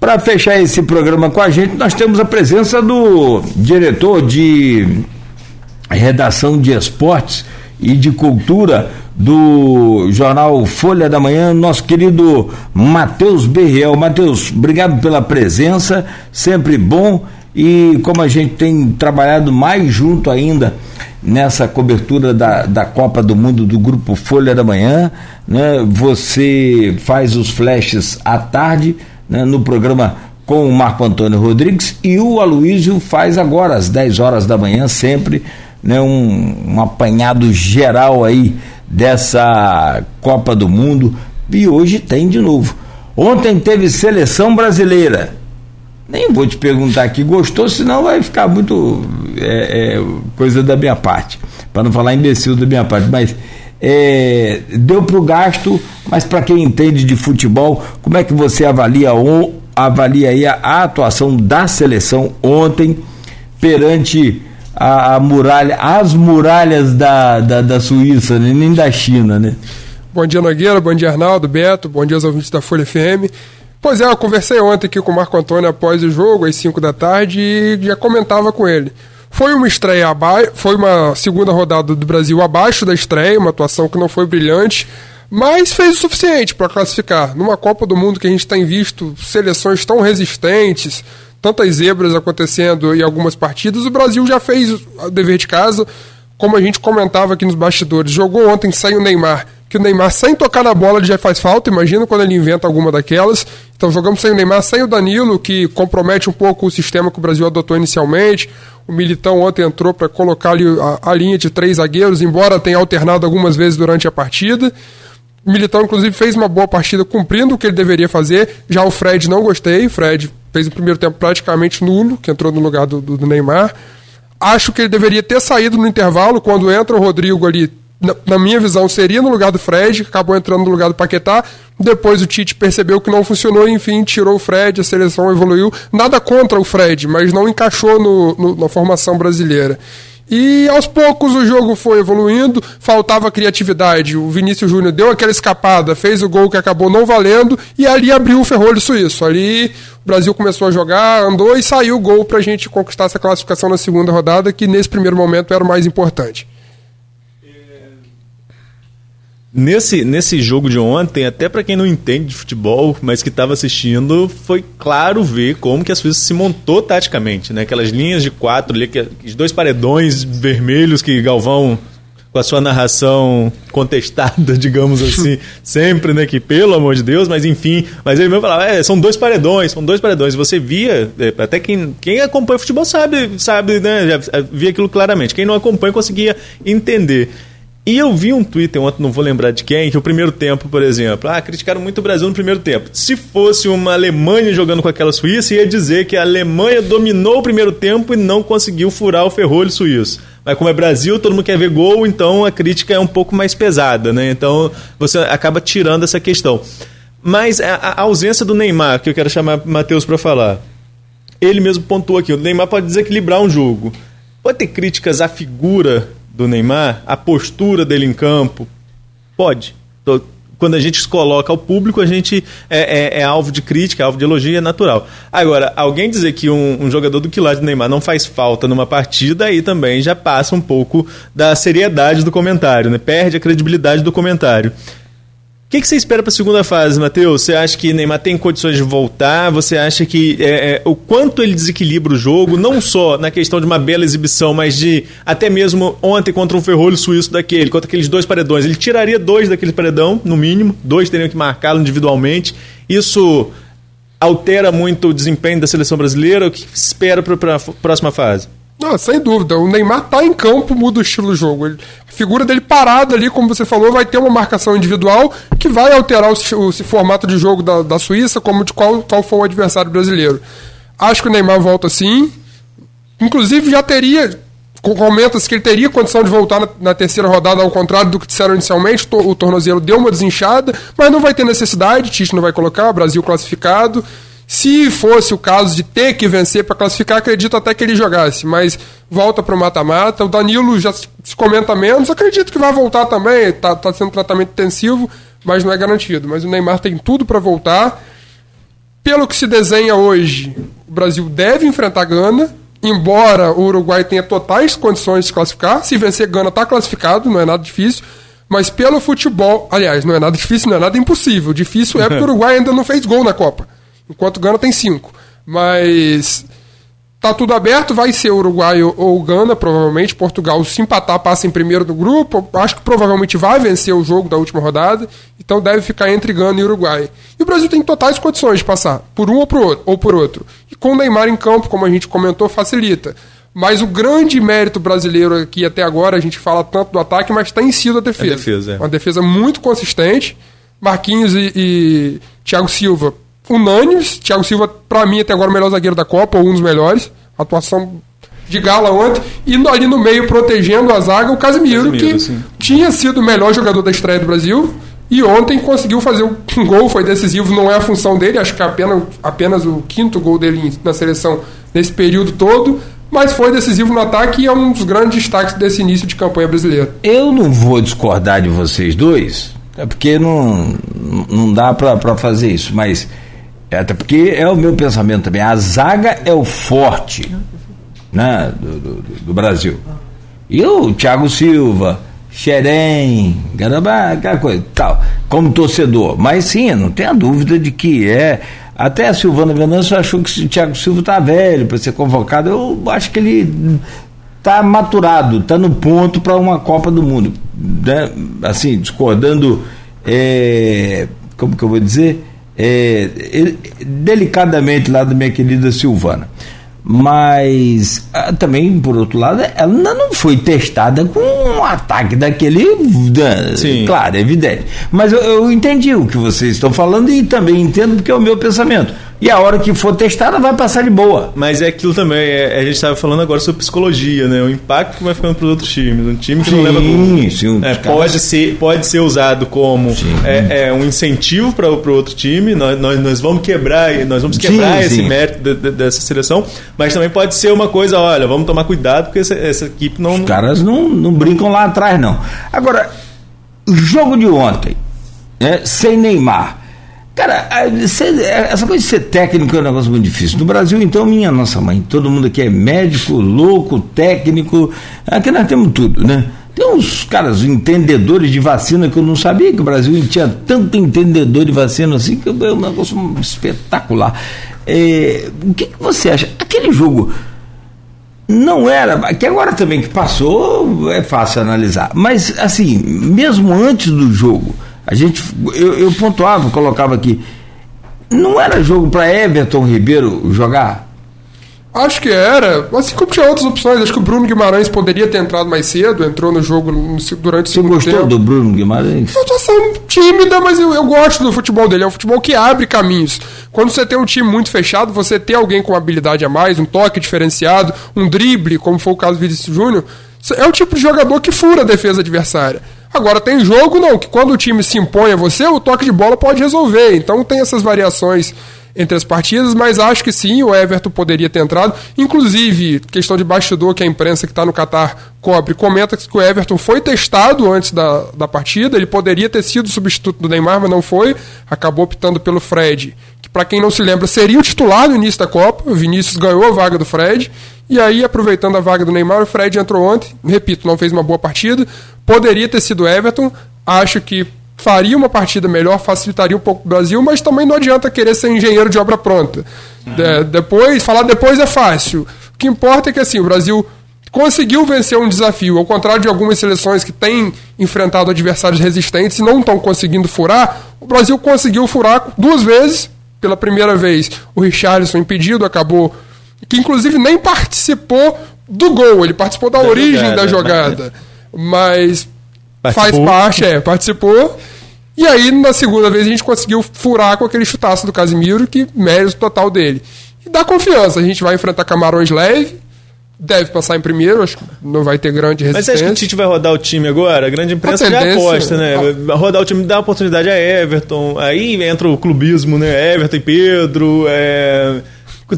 Para fechar esse programa com a gente, nós temos a presença do diretor de redação de esportes e de cultura do jornal Folha da Manhã, nosso querido Matheus Berriel. Matheus, obrigado pela presença, sempre bom e como a gente tem trabalhado mais junto ainda nessa cobertura da, da Copa do Mundo do grupo Folha da Manhã, né? Você faz os flashes à tarde né? no programa com o Marco Antônio Rodrigues e o Aloísio faz agora às 10 horas da manhã sempre né? um, um apanhado geral aí dessa Copa do Mundo e hoje tem de novo. Ontem teve seleção brasileira nem vou te perguntar aqui, gostou, senão vai ficar muito é, é, coisa da minha parte, para não falar imbecil da minha parte, mas é, deu para o gasto, mas para quem entende de futebol, como é que você avalia, ou, avalia aí a, a atuação da seleção ontem perante a, a, muralha, as muralhas da, da, da Suíça, né? nem da China, né? Bom dia, Nogueira, bom dia, Arnaldo, Beto, bom dia aos ouvintes da Folha FM. Pois é, eu conversei ontem aqui com o Marco Antônio após o jogo, às 5 da tarde, e já comentava com ele. Foi uma estreia abaixo, foi uma segunda rodada do Brasil abaixo da estreia, uma atuação que não foi brilhante, mas fez o suficiente para classificar. Numa Copa do Mundo que a gente tem visto seleções tão resistentes, tantas zebras acontecendo em algumas partidas, o Brasil já fez o dever de casa, como a gente comentava aqui nos bastidores. Jogou ontem sem o Neymar que o Neymar, sem tocar na bola, ele já faz falta. Imagina quando ele inventa alguma daquelas. Então jogamos sem o Neymar, sem o Danilo, que compromete um pouco o sistema que o Brasil adotou inicialmente. O Militão ontem entrou para colocar ali a, a, linha de três zagueiros, embora tenha alternado algumas vezes durante a partida. Militão, inclusive, fez uma boa partida cumprindo o que ele deveria fazer. Já o Fred não gostei. Fred fez o primeiro tempo praticamente nulo, que entrou no lugar do, do, do Neymar. Acho que ele deveria ter saído no intervalo, quando entra o Rodrigo ali na, na, minha visão, seria no lugar do Fred, acabou entrando no lugar do Paquetá. Depois o Tite percebeu que não funcionou, enfim, tirou o Fred, a seleção evoluiu. Nada contra o Fred, mas não encaixou no, no, na formação brasileira. E aos poucos o jogo foi evoluindo, faltava criatividade. O Vinícius Júnior deu aquela escapada, fez o gol que acabou não valendo, e ali abriu o ferrolho suíço. Ali o Brasil começou a jogar, andou e saiu o gol para a gente conquistar essa classificação na segunda rodada, que nesse primeiro momento era o mais importante. Nesse, nesse jogo de ontem, até para quem não entende de futebol, mas que estava assistindo, foi claro ver como que a Suíça se montou taticamente, né? Aquelas linhas de quatro ali, os dois paredões vermelhos que Galvão, com a sua narração contestada, digamos assim, sempre, né? Que pelo amor de Deus, mas enfim, mas ele mesmo falava, é, são dois paredões, são dois paredões. Você via, é, até quem, quem acompanha futebol sabe, sabe, né? Já via aquilo claramente. Quem não acompanha conseguia entender. E eu vi um Twitter ontem, não vou lembrar de quem, que o primeiro tempo, por exemplo, ah, criticaram muito o Brasil no primeiro tempo. Se fosse uma Alemanha jogando com aquela Suíça, ia dizer que a Alemanha dominou o primeiro tempo e não conseguiu furar o ferrolho suíço. Mas como é Brasil, todo mundo quer ver gol, então a crítica é um pouco mais pesada, né? Então você acaba tirando essa questão. Mas a, ausência do Neymar, que eu quero chamar Matheus para falar, ele mesmo pontuou aqui, o Neymar pode desequilibrar um jogo. Pode ter críticas à figura do Neymar, a postura dele em campo? Pode. Quando a gente se coloca ao público, a gente é, é, é alvo de crítica, é alvo de elogio, é natural. Agora, alguém dizer que um, um jogador do quilate do Neymar não faz falta numa partida, aí também já passa um pouco da seriedade do comentário, né? perde a credibilidade do comentário que, que você espera para a segunda fase, Matheus? Você acha que Neymar tem condições de voltar? Você acha que é, é, o quanto ele desequilibra o jogo, não só na questão de uma bela exibição, mas de até mesmo ontem contra um ferrolho suíço daquele, contra aqueles dois paredões. Ele tiraria dois daquele paredão, no mínimo, dois teriam que marcá-lo individualmente. Isso altera muito o desempenho da seleção brasileira? O que espera para a próxima fase? Não, sem dúvida. O Neymar tá em campo, muda o estilo do jogo. Ele, a figura dele parada ali, como você falou, vai ter uma marcação individual que vai alterar o, o, o formato de jogo da, da Suíça, como de qual, qual for o adversário brasileiro. Acho que o Neymar volta sim. Inclusive já teria. Comenta-se que ele teria condição de voltar na, na, terceira rodada, ao contrário do que disseram inicialmente. O, o tornozelo deu uma desinchada, mas não vai ter necessidade. Tite não vai colocar, Brasil classificado. Se fosse o caso de ter que vencer para classificar, acredito até que ele jogasse, mas volta para o mata-mata. O Danilo já se comenta menos, acredito que vai voltar também, está tá sendo tratamento intensivo, mas não é garantido. Mas o Neymar tem tudo para voltar. Pelo que se desenha hoje, o Brasil deve enfrentar Gana, embora o Uruguai tenha totais condições de classificar. Se vencer Gana, está classificado, não é nada difícil. Mas pelo futebol, aliás, não é nada difícil, não é nada impossível. Difícil é porque o Uruguai ainda não fez gol na Copa enquanto Gana tem cinco. Mas tá tudo aberto, vai ser Uruguai ou Gana, provavelmente. Portugal, se empatar, passa em primeiro do grupo. Acho que provavelmente vai vencer o jogo da última rodada. Então deve ficar entre Gana e Uruguai. E o Brasil tem totais condições de passar, por um ou por outro. Ou por outro. E com o Neymar em campo, como a gente comentou, facilita. Mas o grande mérito brasileiro aqui até agora, a gente fala tanto do ataque, mas tem sido a defesa. A defesa é. Uma defesa muito consistente. Marquinhos e, e Thiago Silva unânimes. Thiago Silva, para mim, até agora o melhor zagueiro da Copa, ou um dos melhores. Atuação de gala ontem. E ali no meio, protegendo a zaga, o Casimiro, Casimiro que sim. tinha sido o melhor jogador da estreia do Brasil. E ontem conseguiu fazer um gol, foi decisivo, não é a função dele, acho que é apenas, apenas o quinto gol dele na seleção nesse período todo, mas foi decisivo no ataque e é um dos grandes destaques desse início de campanha brasileira. Eu não vou discordar de vocês dois, é porque não, não dá para fazer isso, mas até porque é o meu pensamento também. A zaga é o forte né, do, do, do Brasil. E o Thiago Silva, Xerém, aquela coisa tal, como torcedor. Mas sim, não tenha dúvida de que é. Até a Silvana Venâncio achou que o Thiago Silva está velho para ser convocado. Eu acho que ele está maturado, está no ponto para uma Copa do Mundo. Né? Assim, discordando, é, como que eu vou dizer? É, delicadamente lá da minha querida Silvana. Mas ah, também, por outro lado, ela não foi testada com um ataque daquele. Sim. Claro, é evidente. Mas eu, eu entendi o que vocês estão falando e também entendo porque é o meu pensamento e a hora que for testada vai passar de boa. Mas é aquilo também, é, a gente estava falando agora sobre psicologia, né? O impacto que vai ficando para os outros times. Um time que sim, não leva pro, sim, é, pode, ser, pode ser usado como é, é, um incentivo para o outro time. Nós, nós, nós, vamos quebrar, nós vamos quebrar sim, esse mérito de, de, dessa seleção, mas também pode ser uma coisa, olha, vamos tomar cuidado, porque essa, essa equipe não. Os caras não, não brincam lá atrás, não. Agora, o jogo de ontem, né, sem Neymar Cara, essa coisa de ser técnico é um negócio muito difícil. No Brasil, então, minha nossa mãe, todo mundo aqui é médico, louco, técnico. Aqui nós temos tudo, né? Tem uns caras entendedores de vacina que eu não sabia que o Brasil tinha tanto entendedor de vacina assim, que é um negócio espetacular. É, o que, que você acha? Aquele jogo não era, que agora também que passou é fácil analisar, mas assim, mesmo antes do jogo, a gente, eu, eu pontuava, colocava aqui, não era jogo para Everton Ribeiro jogar? Acho que era. Assim como tinha outras opções. Acho que o Bruno Guimarães poderia ter entrado mais cedo, entrou no jogo durante o segundo Você gostou tempo. do Bruno Guimarães? Uma atuação tímida, mas eu, eu, gosto do futebol dele. É um futebol que abre caminhos. Quando você tem um time muito fechado, você ter alguém com habilidade a mais, um toque diferenciado, um drible, como foi o caso do Vinícius Júnior, é o tipo de jogador que fura a defesa adversária. Agora, tem jogo não, que quando o time se impõe a você, o toque de bola pode resolver. Então tem essas variações entre as partidas, mas acho que sim, o Everton poderia ter entrado. Inclusive, questão de bastidor que a imprensa que está no Catar cobre, comenta que o Everton foi testado antes da, da partida, ele poderia ter sido substituto do Neymar, mas não foi, acabou optando pelo Fred, que para quem não se lembra, seria o titular no início da Copa, o Vinícius ganhou a vaga do Fred, e aí, aproveitando a vaga do Neymar, o Fred entrou ontem, repito, não fez uma boa partida, Poderia ter sido Everton, acho que faria uma partida melhor, facilitaria um pouco o Brasil, mas também não adianta querer ser engenheiro de obra pronta. Uhum. De, depois, falar depois é fácil. O que importa é que assim, o Brasil conseguiu vencer um desafio, ao contrário de algumas seleções que têm enfrentado adversários resistentes e não estão conseguindo furar, o Brasil conseguiu furar duas vezes. Pela primeira vez, o Richarlison impedido acabou que inclusive nem participou do gol, ele participou da, Da origem jogada, da jogada. Mas faz Participou. parte, é, participou. E aí, na segunda vez, a gente conseguiu furar com aquele chutaço do Casimiro, que mérito total dele. E dá confiança, a gente vai enfrentar Camarões leve, deve passar em primeiro, acho que não vai ter grande Mas você resistência. acha que o Tite vai rodar o time agora? A grande imprensa A já aposta, né? Vai rodar o time, dá oportunidade a Everton. Aí entra o clubismo, né? Everton e Pedro. é,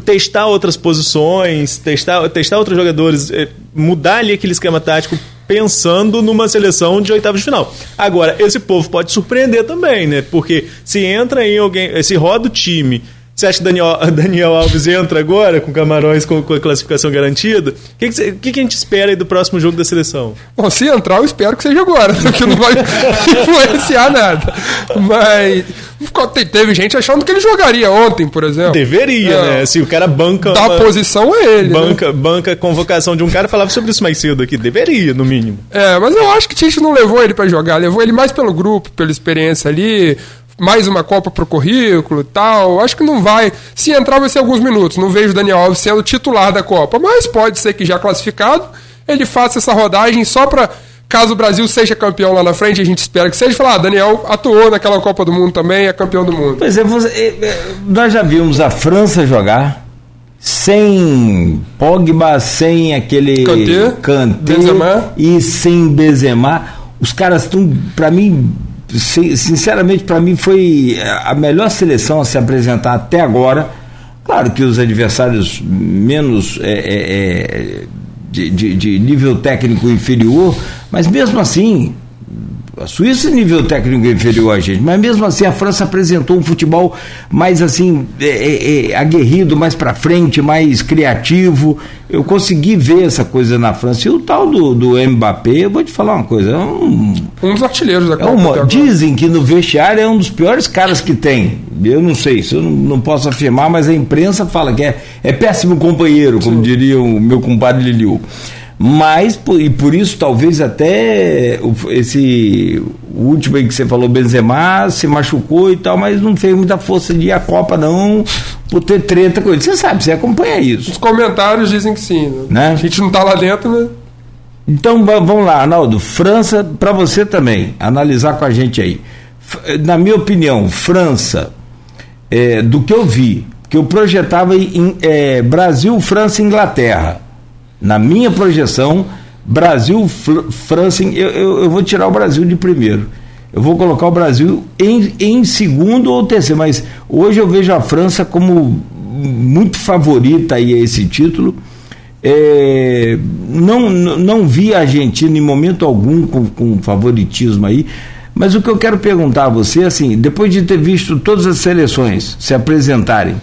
Testar outras posições, testar, testar outros jogadores, é, mudar ali aquele esquema tático pensando numa seleção de oitavas de final. Agora, esse povo pode surpreender também, né? Porque se entra em alguém, se roda o time, você acha que Daniel, Daniel Alves entra agora com Camarões com, com a classificação garantida? O que, que, que que a gente espera aí do próximo jogo da seleção? Bom, se entrar, eu espero que seja agora, porque não vai influenciar nada. Mas te- teve gente achando que ele jogaria ontem, por exemplo. Deveria, É. né? Se o cara banca. Da uma- posição a ele. né? Banca, banca a convocação de um cara, falava sobre isso mais cedo aqui. Deveria, no mínimo. É, mas eu acho que o Tite não levou ele pra jogar, levou ele mais pelo grupo, pela experiência ali, mais uma Copa pro currículo e tal. Acho que não vai. Se entrar, vai ser alguns minutos. Não vejo o Daniel Alves sendo titular da Copa, mas pode ser que já classificado, ele faça essa rodagem só pra. Caso o Brasil seja campeão lá na frente, a gente espera que seja, falar, ah, Daniel atuou naquela Copa do Mundo também, é campeão do mundo. Pois é, você- é, é, nós já vimos a França jogar sem Pogba, sem aquele Kanté, e sem Benzema. Os caras estão, para mim, sinceramente, para mim foi a melhor seleção a se apresentar até agora. Claro que os adversários menos é, é, de, de- de nível técnico inferior, mas mesmo assim, a Suíça é nível técnico inferior a gente, mas mesmo assim a França apresentou um futebol mais assim é, é, é, aguerrido, mais para frente, mais criativo. Eu consegui ver essa coisa na França. E o tal do, do Mbappé, eu vou te falar uma coisa, é um, Um dos artilheiros da é Copa. uma- até agora. dizem que no vestiário é um dos piores caras que tem. Eu não sei, isso eu não, não posso afirmar, mas a imprensa fala que é, é péssimo companheiro, como diria o meu compadre Liliu. Mas, e por isso, talvez até esse último aí que você falou, Benzema, se machucou e tal, mas não fez muita força de ir à Copa, não, por ter treta com ele. Você sabe, você acompanha isso. Os comentários dizem que sim. Né? Né? A gente não tá lá dentro, né? Então va- vamos lá, Arnaldo. França, para você também, analisar com a gente aí. Na minha opinião, França, é, do que eu vi, que eu projetava em é, Brasil, França e Inglaterra. Na minha projeção, Brasil, Fr- França. Eu, eu, eu vou tirar o Brasil de primeiro. Eu vou colocar o Brasil em, em segundo ou terceiro, mas hoje eu vejo a França como muito favorita aí a esse título. É, não, não vi a Argentina em momento algum com, com favoritismo aí, mas o que eu quero perguntar a você, assim, depois de ter visto todas as seleções se apresentarem,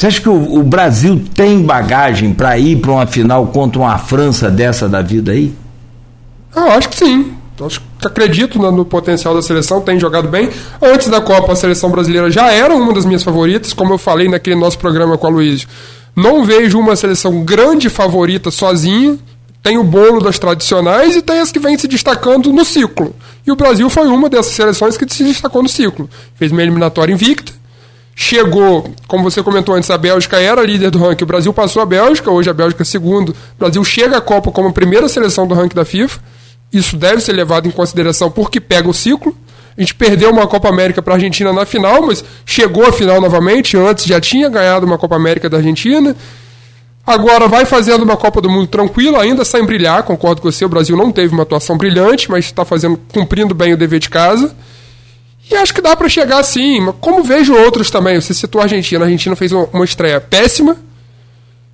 você acha que o, o Brasil tem bagagem para ir para uma final contra uma França dessa da vida aí? Eu acho que sim. Eu Acho que acredito no, no potencial da seleção, tem jogado bem. Antes da Copa, a seleção brasileira já era uma das minhas favoritas, como eu falei naquele nosso programa com a Luiz. Não vejo uma seleção grande favorita sozinha. Tem o bolo das tradicionais e tem as que vêm se destacando no ciclo. E o Brasil foi uma dessas seleções que se destacou no ciclo. Fez uma eliminatória invicta, chegou, como você comentou antes, a Bélgica era líder do ranking, o Brasil passou a Bélgica, hoje a Bélgica é segundo. O Brasil chega à Copa como a primeira seleção do ranking da FIFA. Isso deve ser levado em consideração porque pega o ciclo. A gente perdeu uma Copa América para a Argentina na final, mas chegou à final novamente. Antes já tinha ganhado uma Copa América da Argentina. Agora vai fazendo uma Copa do Mundo tranquila, ainda sem brilhar, concordo com você. O Brasil não teve uma atuação brilhante, mas está fazendo, cumprindo bem o dever de casa. E acho que dá para chegar assim, como vejo outros também. Você citou a Argentina. A Argentina fez uma, estreia péssima.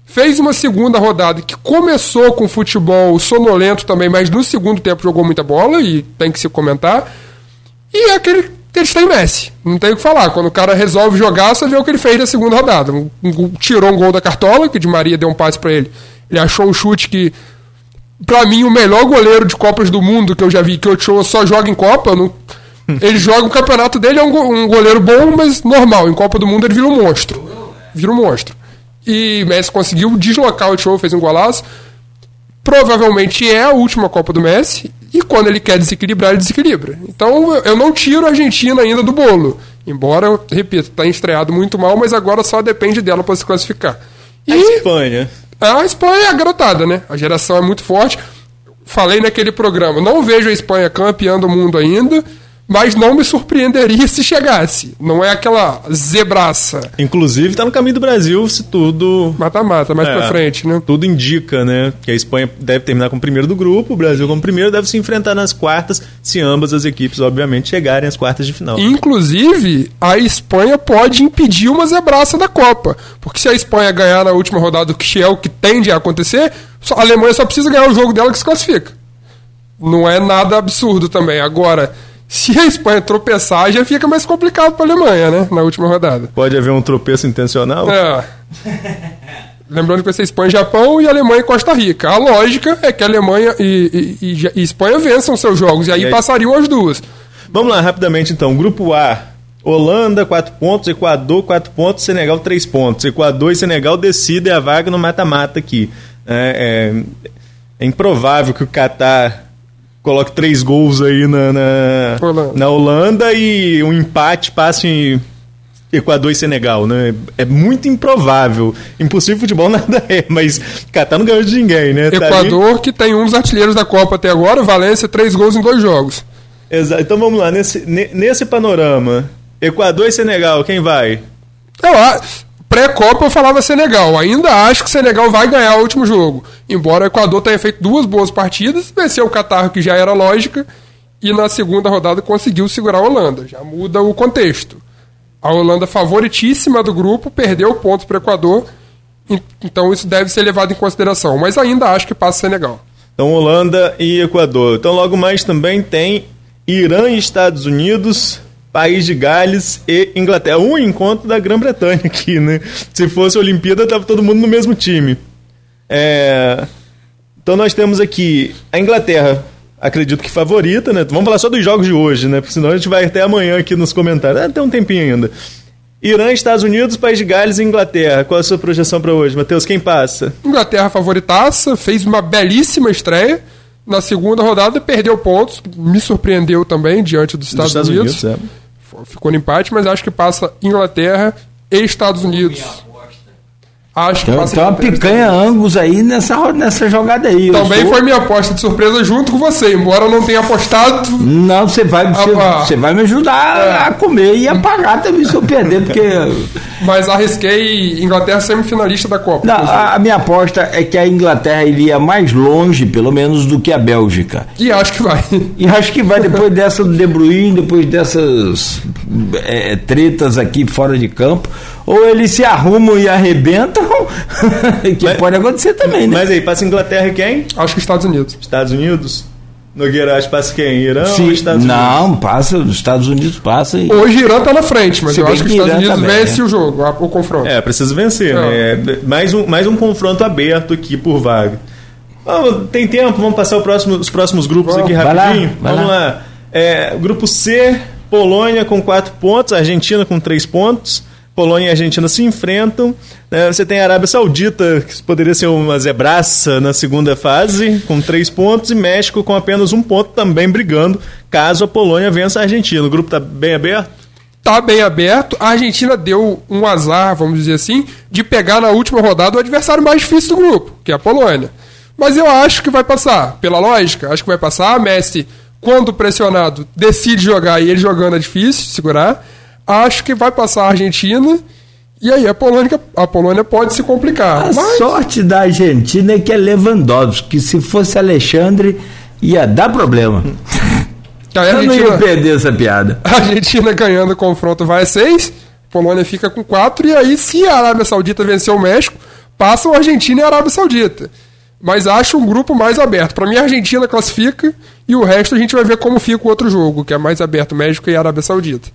Fez uma segunda rodada que começou com futebol sonolento também, mas no segundo tempo jogou muita bola e tem que se comentar. E é aquele que eles têm Messi. Não tem o que falar. Quando o cara resolve jogar, você vê o que ele fez na segunda rodada. Um- um tirou um gol da cartola, que o Di Maria deu um passe para ele. Ele achou um chute que Pra mim, o melhor goleiro de Copas do Mundo que eu já vi, que o Ochoa só joga em Copa. não- ele joga o campeonato dele, é um, go- goleiro bom, mas normal. Em Copa do Mundo ele vira um monstro. Vira um monstro. E Messi conseguiu deslocar o Ochoa, fez um golaço. Provavelmente é a última Copa do Messi. E quando ele quer desequilibrar, ele desequilibra. Então eu- não tiro a Argentina ainda do bolo. Embora, eu repito, está estreado muito mal, mas agora só depende dela para se classificar. A E Espanha. A Espanha é a garotada, né? A geração é muito forte. Falei naquele programa, não vejo a Espanha campeã do mundo ainda, mas não me surpreenderia se chegasse. Não é aquela zebraça. Inclusive está no caminho do Brasil se tudo. Mata-mata, mais é, pra frente, né? Tudo indica, né? Que a Espanha deve terminar como primeiro do grupo, o Brasil como primeiro deve se enfrentar nas quartas, se ambas as equipes, obviamente, chegarem às quartas de final. Inclusive, a Espanha pode impedir uma zebraça da Copa. Porque se a Espanha ganhar na última rodada, que é o que tende a acontecer, a Alemanha só precisa ganhar o jogo dela que se classifica. Não é nada absurdo também. Agora se a Espanha tropeçar, já fica mais complicado para a Alemanha, né? Na última rodada. Pode haver um tropeço intencional? É. Lembrando que vai ser Espanha e Japão e Alemanha e Costa Rica. A lógica é que a Alemanha e, e, e, e Espanha vençam seus jogos, e aí, e aí passariam as duas. Vamos lá, rapidamente então. Grupo A. Holanda, 4 pontos, Equador, 4 pontos, Senegal, 3 pontos. Equador e Senegal decidem a vaga no mata-mata aqui. É, é, é improvável que o Catar coloque três gols aí na, na Holanda. na Holanda e um empate passe em Equador e Senegal, né? É muito improvável. Impossível futebol nada é, mas Catar não ganhou de ninguém, né? Tá Equador, tá que tem um dos artilheiros da Copa até agora, Valência, três gols em dois jogos. Exato. Então vamos lá, nesse, nesse panorama, Equador e Senegal, quem vai? Eu. Pré-Copa eu falava Senegal. Ainda acho que Senegal vai ganhar o último jogo. Embora o Equador tenha feito duas boas partidas, venceu o Catar, que já era lógica, e na segunda rodada conseguiu segurar a Holanda. Já muda o contexto. A Holanda, favoritíssima do grupo, perdeu pontos para o Equador, então isso deve ser levado em consideração. Mas ainda acho que passa Senegal. Então, Holanda e Equador. Então, logo mais também tem Irã e Estados Unidos, País de Gales e Inglaterra. Um encontro da Grã-Bretanha aqui, né? Se fosse a Olimpíada, tava todo mundo no mesmo time. É... Então nós temos aqui a Inglaterra, acredito que favorita, né? Vamos falar só dos jogos de hoje, né? Porque senão a gente vai até amanhã aqui nos comentários. Ah, tem um tempinho ainda. Irã, Estados Unidos, País de Gales e Inglaterra. Qual a sua projeção para hoje, Matheus? Quem passa? Inglaterra favoritaça, fez uma belíssima estreia. Na segunda rodada perdeu pontos, me surpreendeu também diante dos Estados, dos Estados Unidos. Unidos é ficou no empate, mas acho que passa Inglaterra e Estados Unidos. Acho que então, passa tem uma picanha Angus aí nessa, nessa jogada aí. Também sou... foi minha aposta de surpresa junto com você, embora eu não tenha apostado. Não, você vai, você, você vai me ajudar é. a comer e a pagar também se eu perder, porque. Mas arrisquei Inglaterra semifinalista da Copa. Não, a, a, minha aposta é que a Inglaterra iria mais longe, pelo menos, do que a Bélgica. E acho que vai. E acho que vai depois dessa do De Bruyne, depois dessas é, tretas aqui fora de campo ou eles se arrumam e arrebentam, que mas, pode acontecer também, né? Mas aí, passa Inglaterra e quem? Acho que Estados Unidos. Estados Unidos? Nogueira, acho que passa quem? Irã Sim, ou Estados Unidos? Não, passa, os Estados Unidos passa. E... Hoje Irã tá na frente, mas Se eu acho que os Estados Unidos também, vence né? o jogo, o confronto. É, precisa vencer, é. né? Mais um, mais um confronto aberto aqui por vaga. Vamos, tem tempo, vamos passar próximo, os próximos grupos aqui rapidinho. Vai lá, vai vamos lá. lá. É, grupo C, Polônia com 4 pontos, Argentina com 3 pontos. Polônia e Argentina se enfrentam. Né? Você tem a Arábia Saudita, que poderia ser uma zebraça na segunda fase, com três pontos, e México com apenas um ponto, também brigando, caso a Polônia vença a Argentina. O grupo está bem aberto? Está bem aberto. A Argentina deu um azar, vamos dizer assim, de pegar na última rodada o adversário mais difícil do grupo, que é a Polônia. Mas eu acho que vai passar, pela lógica, acho que vai passar. Messi, quando pressionado, decide jogar e ele jogando é difícil segurar acho que vai passar a Argentina. E aí a Polônia, a Polônia pode se complicar. A mas... sorte da Argentina é que é Lewandowski, que se fosse Alexandre ia dar problema. A Eu não ia perder essa piada. A Argentina ganhando o confronto vai a seis, Polônia fica com quatro, e aí se a Arábia Saudita vencer o México, passam a Argentina e a Arábia Saudita. Mas acho um grupo mais aberto. Para mim, a Argentina classifica e o resto a gente vai ver como fica o outro jogo, que é mais aberto, México e Arábia Saudita.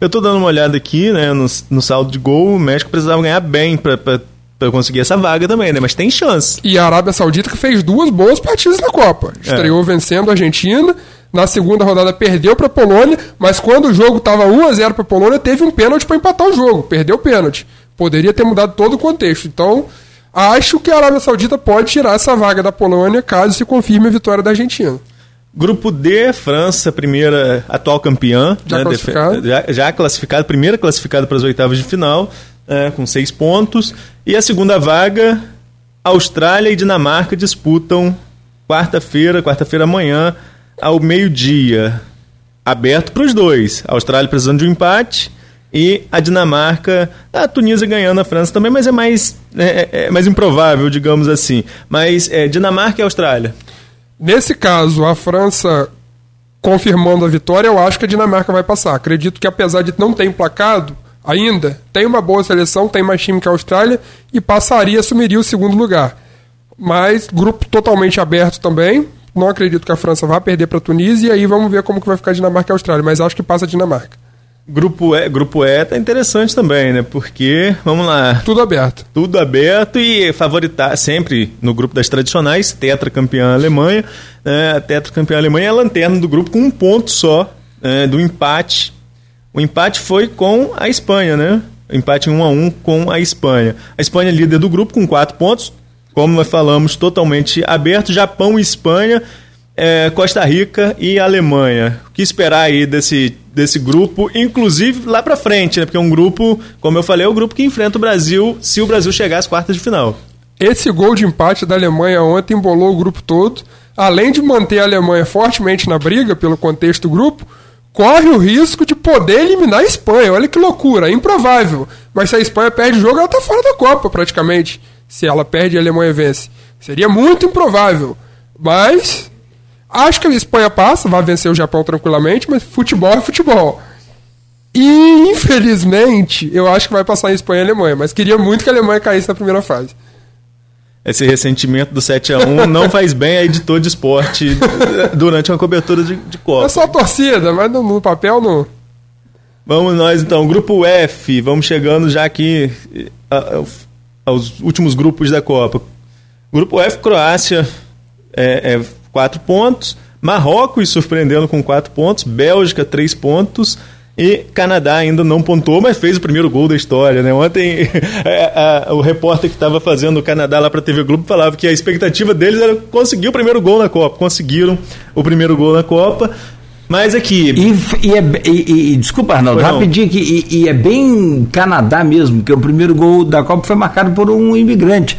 Eu tô dando uma olhada aqui, né, no, no saldo de gol, o México precisava ganhar bem para para conseguir essa vaga também, né? Mas tem chance. E a Arábia Saudita que fez duas boas partidas na Copa. É. Estreou é. vencendo a Argentina, na segunda rodada perdeu para a Polônia, mas quando o jogo estava 1 a 0 para a Polônia, teve um pênalti para empatar o jogo, perdeu o pênalti. Poderia ter mudado todo o contexto. Então, acho que a Arábia Saudita pode tirar essa vaga da Polônia caso se confirme a vitória da Argentina. Grupo D, França, primeira atual campeã. Já né, classificado. Já, já classificado, primeira classificada para as oitavas de final, é, com seis pontos. E a segunda vaga, Austrália e Dinamarca disputam quarta-feira, quarta-feira amanhã, ao meio-dia. Aberto para os dois. A Austrália precisando de um empate e a Dinamarca, a Tunísia ganhando a França também, mas é mais, é, é, é mais improvável, digamos assim. Mas é, Dinamarca e Austrália. Nesse caso, a França confirmando a vitória, eu acho que a Dinamarca vai passar. Acredito que apesar de não ter emplacado ainda, tem uma boa seleção, tem mais time que a Austrália e passaria, assumiria o segundo lugar. Mas grupo totalmente aberto também. Não acredito que a França vá perder para a Tunísia e aí vamos ver como que vai ficar a Dinamarca e a Austrália, mas acho que passa a Dinamarca. Grupo E, grupo E tá interessante também, né? Porque, vamos lá. Tudo aberto. Tudo aberto e favoritar sempre no grupo das tradicionais, tetracampeã Alemanha. Né? A tetracampeã Alemanha é a lanterna do grupo com um ponto só né? do empate. O empate foi com a Espanha, né? Empate 1 a 1 com a Espanha. A Espanha é líder do grupo com quatro pontos, como nós falamos, totalmente aberto. Japão e Espanha é, Costa Rica e Alemanha. O que esperar aí desse, desse grupo, inclusive lá para frente, né? Porque é um grupo, como eu falei, é o grupo que enfrenta o Brasil se o Brasil chegar às quartas de final. Esse gol de empate da Alemanha ontem embolou o grupo todo. Além de manter a Alemanha fortemente na briga pelo contexto do grupo, corre o risco de poder eliminar a Espanha. Olha que loucura, improvável. Mas se a Espanha perde o jogo, ela tá fora da Copa praticamente. Se ela perde, a Alemanha vence. Seria muito improvável. Mas Acho que a Espanha passa, vai vencer o Japão tranquilamente, mas futebol é futebol. E, infelizmente, eu acho que vai passar em Espanha e Alemanha, mas queria muito que a Alemanha caísse na primeira fase. Esse ressentimento do 7 a 1 não faz bem a editor de esporte durante uma cobertura de, de Copa. É só a torcida, mas no, no papel não. Vamos nós então, grupo F, vamos chegando já aqui aos últimos grupos da Copa. Grupo F, Croácia, é, é quatro pontos. Marrocos surpreendendo com quatro pontos. Bélgica, três pontos. E Canadá ainda não pontuou, mas fez o primeiro gol da história, né? Ontem é, o repórter que estava fazendo o Canadá lá para a TV Globo falava que a expectativa deles era conseguir o primeiro gol na Copa. Conseguiram o primeiro gol na Copa. Mas aqui. E, e, é, e, e desculpa, Arnaldo, rapidinho aqui. E, é bem Canadá mesmo, que o primeiro gol da Copa foi marcado por um imigrante.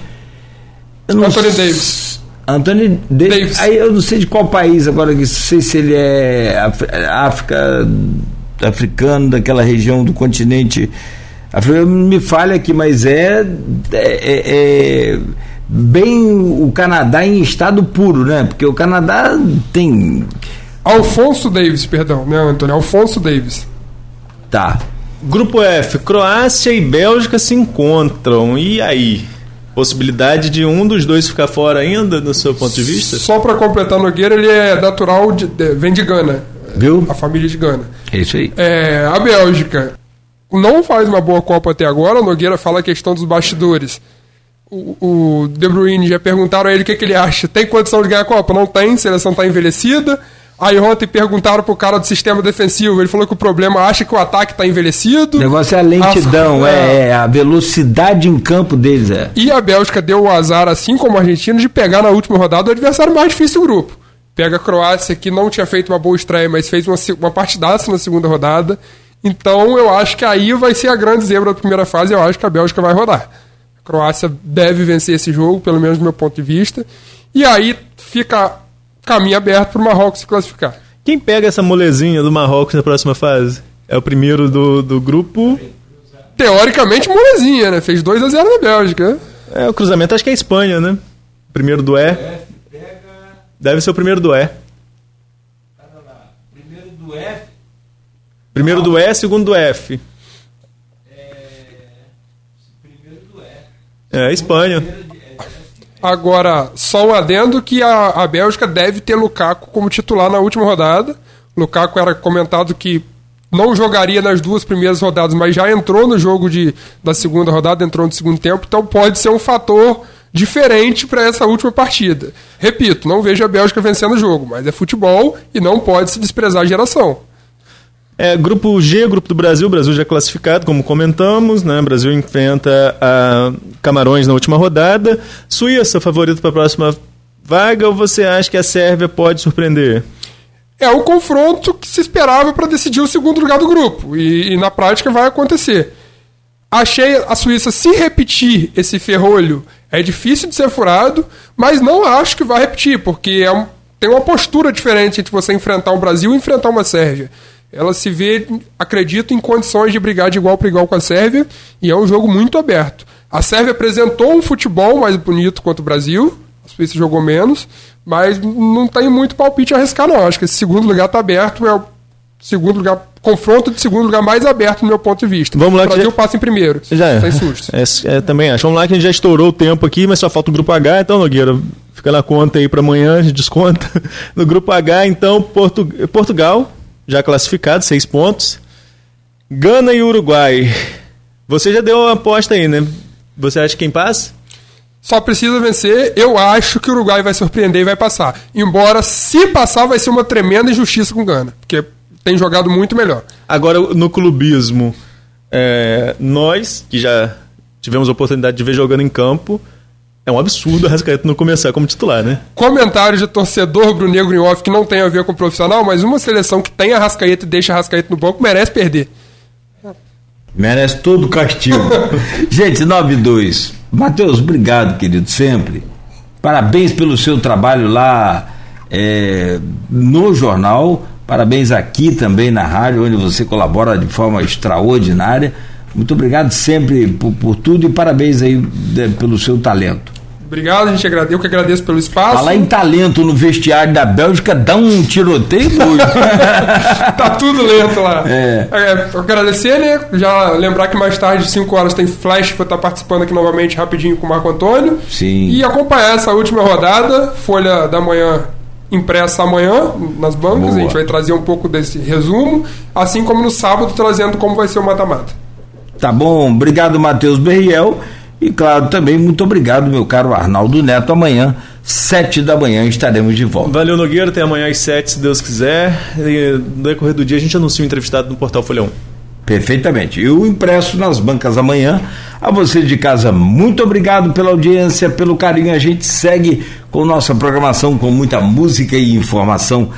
Anthony Davis. Antônio Davis. Aí eu não sei de qual país agora, não sei se ele é África, africano, daquela região do continente. Me falha aqui, mas é, é, é, é bem o Canadá em estado puro, né? Porque o Canadá tem. Alfonso Davis, perdão, né, Antônio? Alfonso Davis. Tá. Grupo F, Croácia e Bélgica se encontram. E aí? Possibilidade de um dos dois ficar fora ainda, no seu ponto de vista? Só para completar Nogueira, ele é natural, de, de, vem de Gana. Viu? A família de Gana. É isso aí. É, a Bélgica não faz uma boa Copa até agora. Nogueira fala a questão dos bastidores. O, o De Bruyne já perguntaram a ele o que, que ele acha. Tem condição de ganhar a Copa? Não tem, a seleção está envelhecida. Aí ontem perguntaram pro cara do sistema defensivo, ele falou que o problema acha que o ataque está envelhecido. O negócio é a lentidão, As, é, é, a velocidade em campo deles. É. E a Bélgica deu o azar, assim como a Argentina, de pegar na última rodada o adversário mais difícil do grupo. Pega a Croácia, que não tinha feito uma boa estreia, mas fez uma, uma partidaça na segunda rodada. Então eu acho que aí vai ser a grande zebra da primeira fase, eu acho que a Bélgica vai rodar. A Croácia deve vencer esse jogo, pelo menos do meu ponto de vista. E aí fica caminho aberto para o Marrocos se classificar. Quem pega essa molezinha do Marrocos na próxima fase? É o primeiro do, do grupo. Teoricamente, molezinha, né? Fez 2 a 0 na Bélgica. É, o cruzamento acho que é a Espanha, né? Primeiro do E. Deve ser o primeiro do E. Primeiro do E. Primeiro do E, segundo do F. É. Primeiro do E. É, a Espanha. Agora, só um adendo que a, a Bélgica deve ter Lukaku como titular na última rodada. Lukaku era comentado que não jogaria nas duas primeiras rodadas, mas já entrou no jogo de, da segunda rodada, entrou no segundo tempo, então pode ser um fator diferente para essa última partida. Repito, não vejo a Bélgica vencendo o jogo, mas é futebol e não pode se desprezar a geração. É, grupo G, grupo do Brasil, Brasil já classificado, como comentamos, né? Brasil enfrenta a Camarões na última rodada. Suíça, favorito para a próxima vaga, ou você acha que a Sérvia pode surpreender? É o confronto que se esperava para decidir o segundo lugar do grupo, e, e na prática vai acontecer. Achei a Suíça, se repetir esse ferrolho, É difícil de ser furado, mas não acho que vai repetir, porque é um, tem uma postura diferente entre você enfrentar um Brasil e enfrentar uma Sérvia. Ela se vê, acredito, em condições de brigar de igual para igual com a Sérvia, e é um jogo muito aberto. A Sérvia apresentou um futebol mais bonito quanto o Brasil, a Suíça jogou menos, mas não tem muito palpite a arriscar, não. Acho que esse segundo lugar está aberto, é o segundo lugar, confronto de segundo lugar mais aberto no meu ponto de vista. Vamos lá, o Brasil já... passa em primeiro, já é. sem susto. É, é, também acho. Vamos lá que a gente já estourou o tempo aqui, mas só falta o grupo H, então, Nogueira, fica na conta aí para amanhã, a gente desconta. No grupo H, então, Portu... Portugal, já classificado, seis pontos. Gana e Uruguai. Você já deu uma aposta aí, né? Você acha quem passa? Só precisa vencer. Eu acho que o Uruguai vai surpreender e vai passar. Embora, se passar, vai ser uma tremenda injustiça com o Gana. Porque tem jogado muito melhor. Agora, no clubismo, é, nós, que já tivemos a oportunidade de ver jogando em campo, é um absurdo a Rascaeta não começar como titular, né? Comentário de torcedor brunegro em off que não tem a ver com profissional, mas uma seleção que tem a Rascaeta e deixa a Rascaeta no banco merece perder. Merece todo o castigo. Gente, 9-2. Matheus, obrigado, querido, sempre. Parabéns pelo seu trabalho lá é, no jornal. Parabéns aqui também na rádio, onde você colabora de forma extraordinária. Muito obrigado sempre por, por tudo e parabéns aí de, pelo seu talento. Obrigado, a gente agradece, eu que agradeço pelo espaço. Falar em talento no vestiário da Bélgica dá um tiroteio doido. tá tudo lento lá. É. é. agradecer, né? Já lembrar que mais tarde, 5 horas, tem Flash, vou estar participando aqui novamente rapidinho com o Marco Antônio. Sim. E acompanhar essa última rodada, Folha da Manhã impressa amanhã nas bancas, Boa. a gente vai trazer um pouco desse resumo, assim como no sábado trazendo como vai ser o mata-mata. Tá bom, obrigado Matheus Berriel. E claro, também muito obrigado, meu caro Arnaldo Neto. Amanhã, sete da manhã, estaremos de volta. Valeu, Nogueira. Até amanhã às sete, se Deus quiser. E no decorrer do dia, a gente anuncia o entrevistado no portal Folha 1. Perfeitamente. E o impresso nas bancas amanhã. A você de casa, muito obrigado pela audiência, pelo carinho. A gente segue com nossa programação com muita música e informação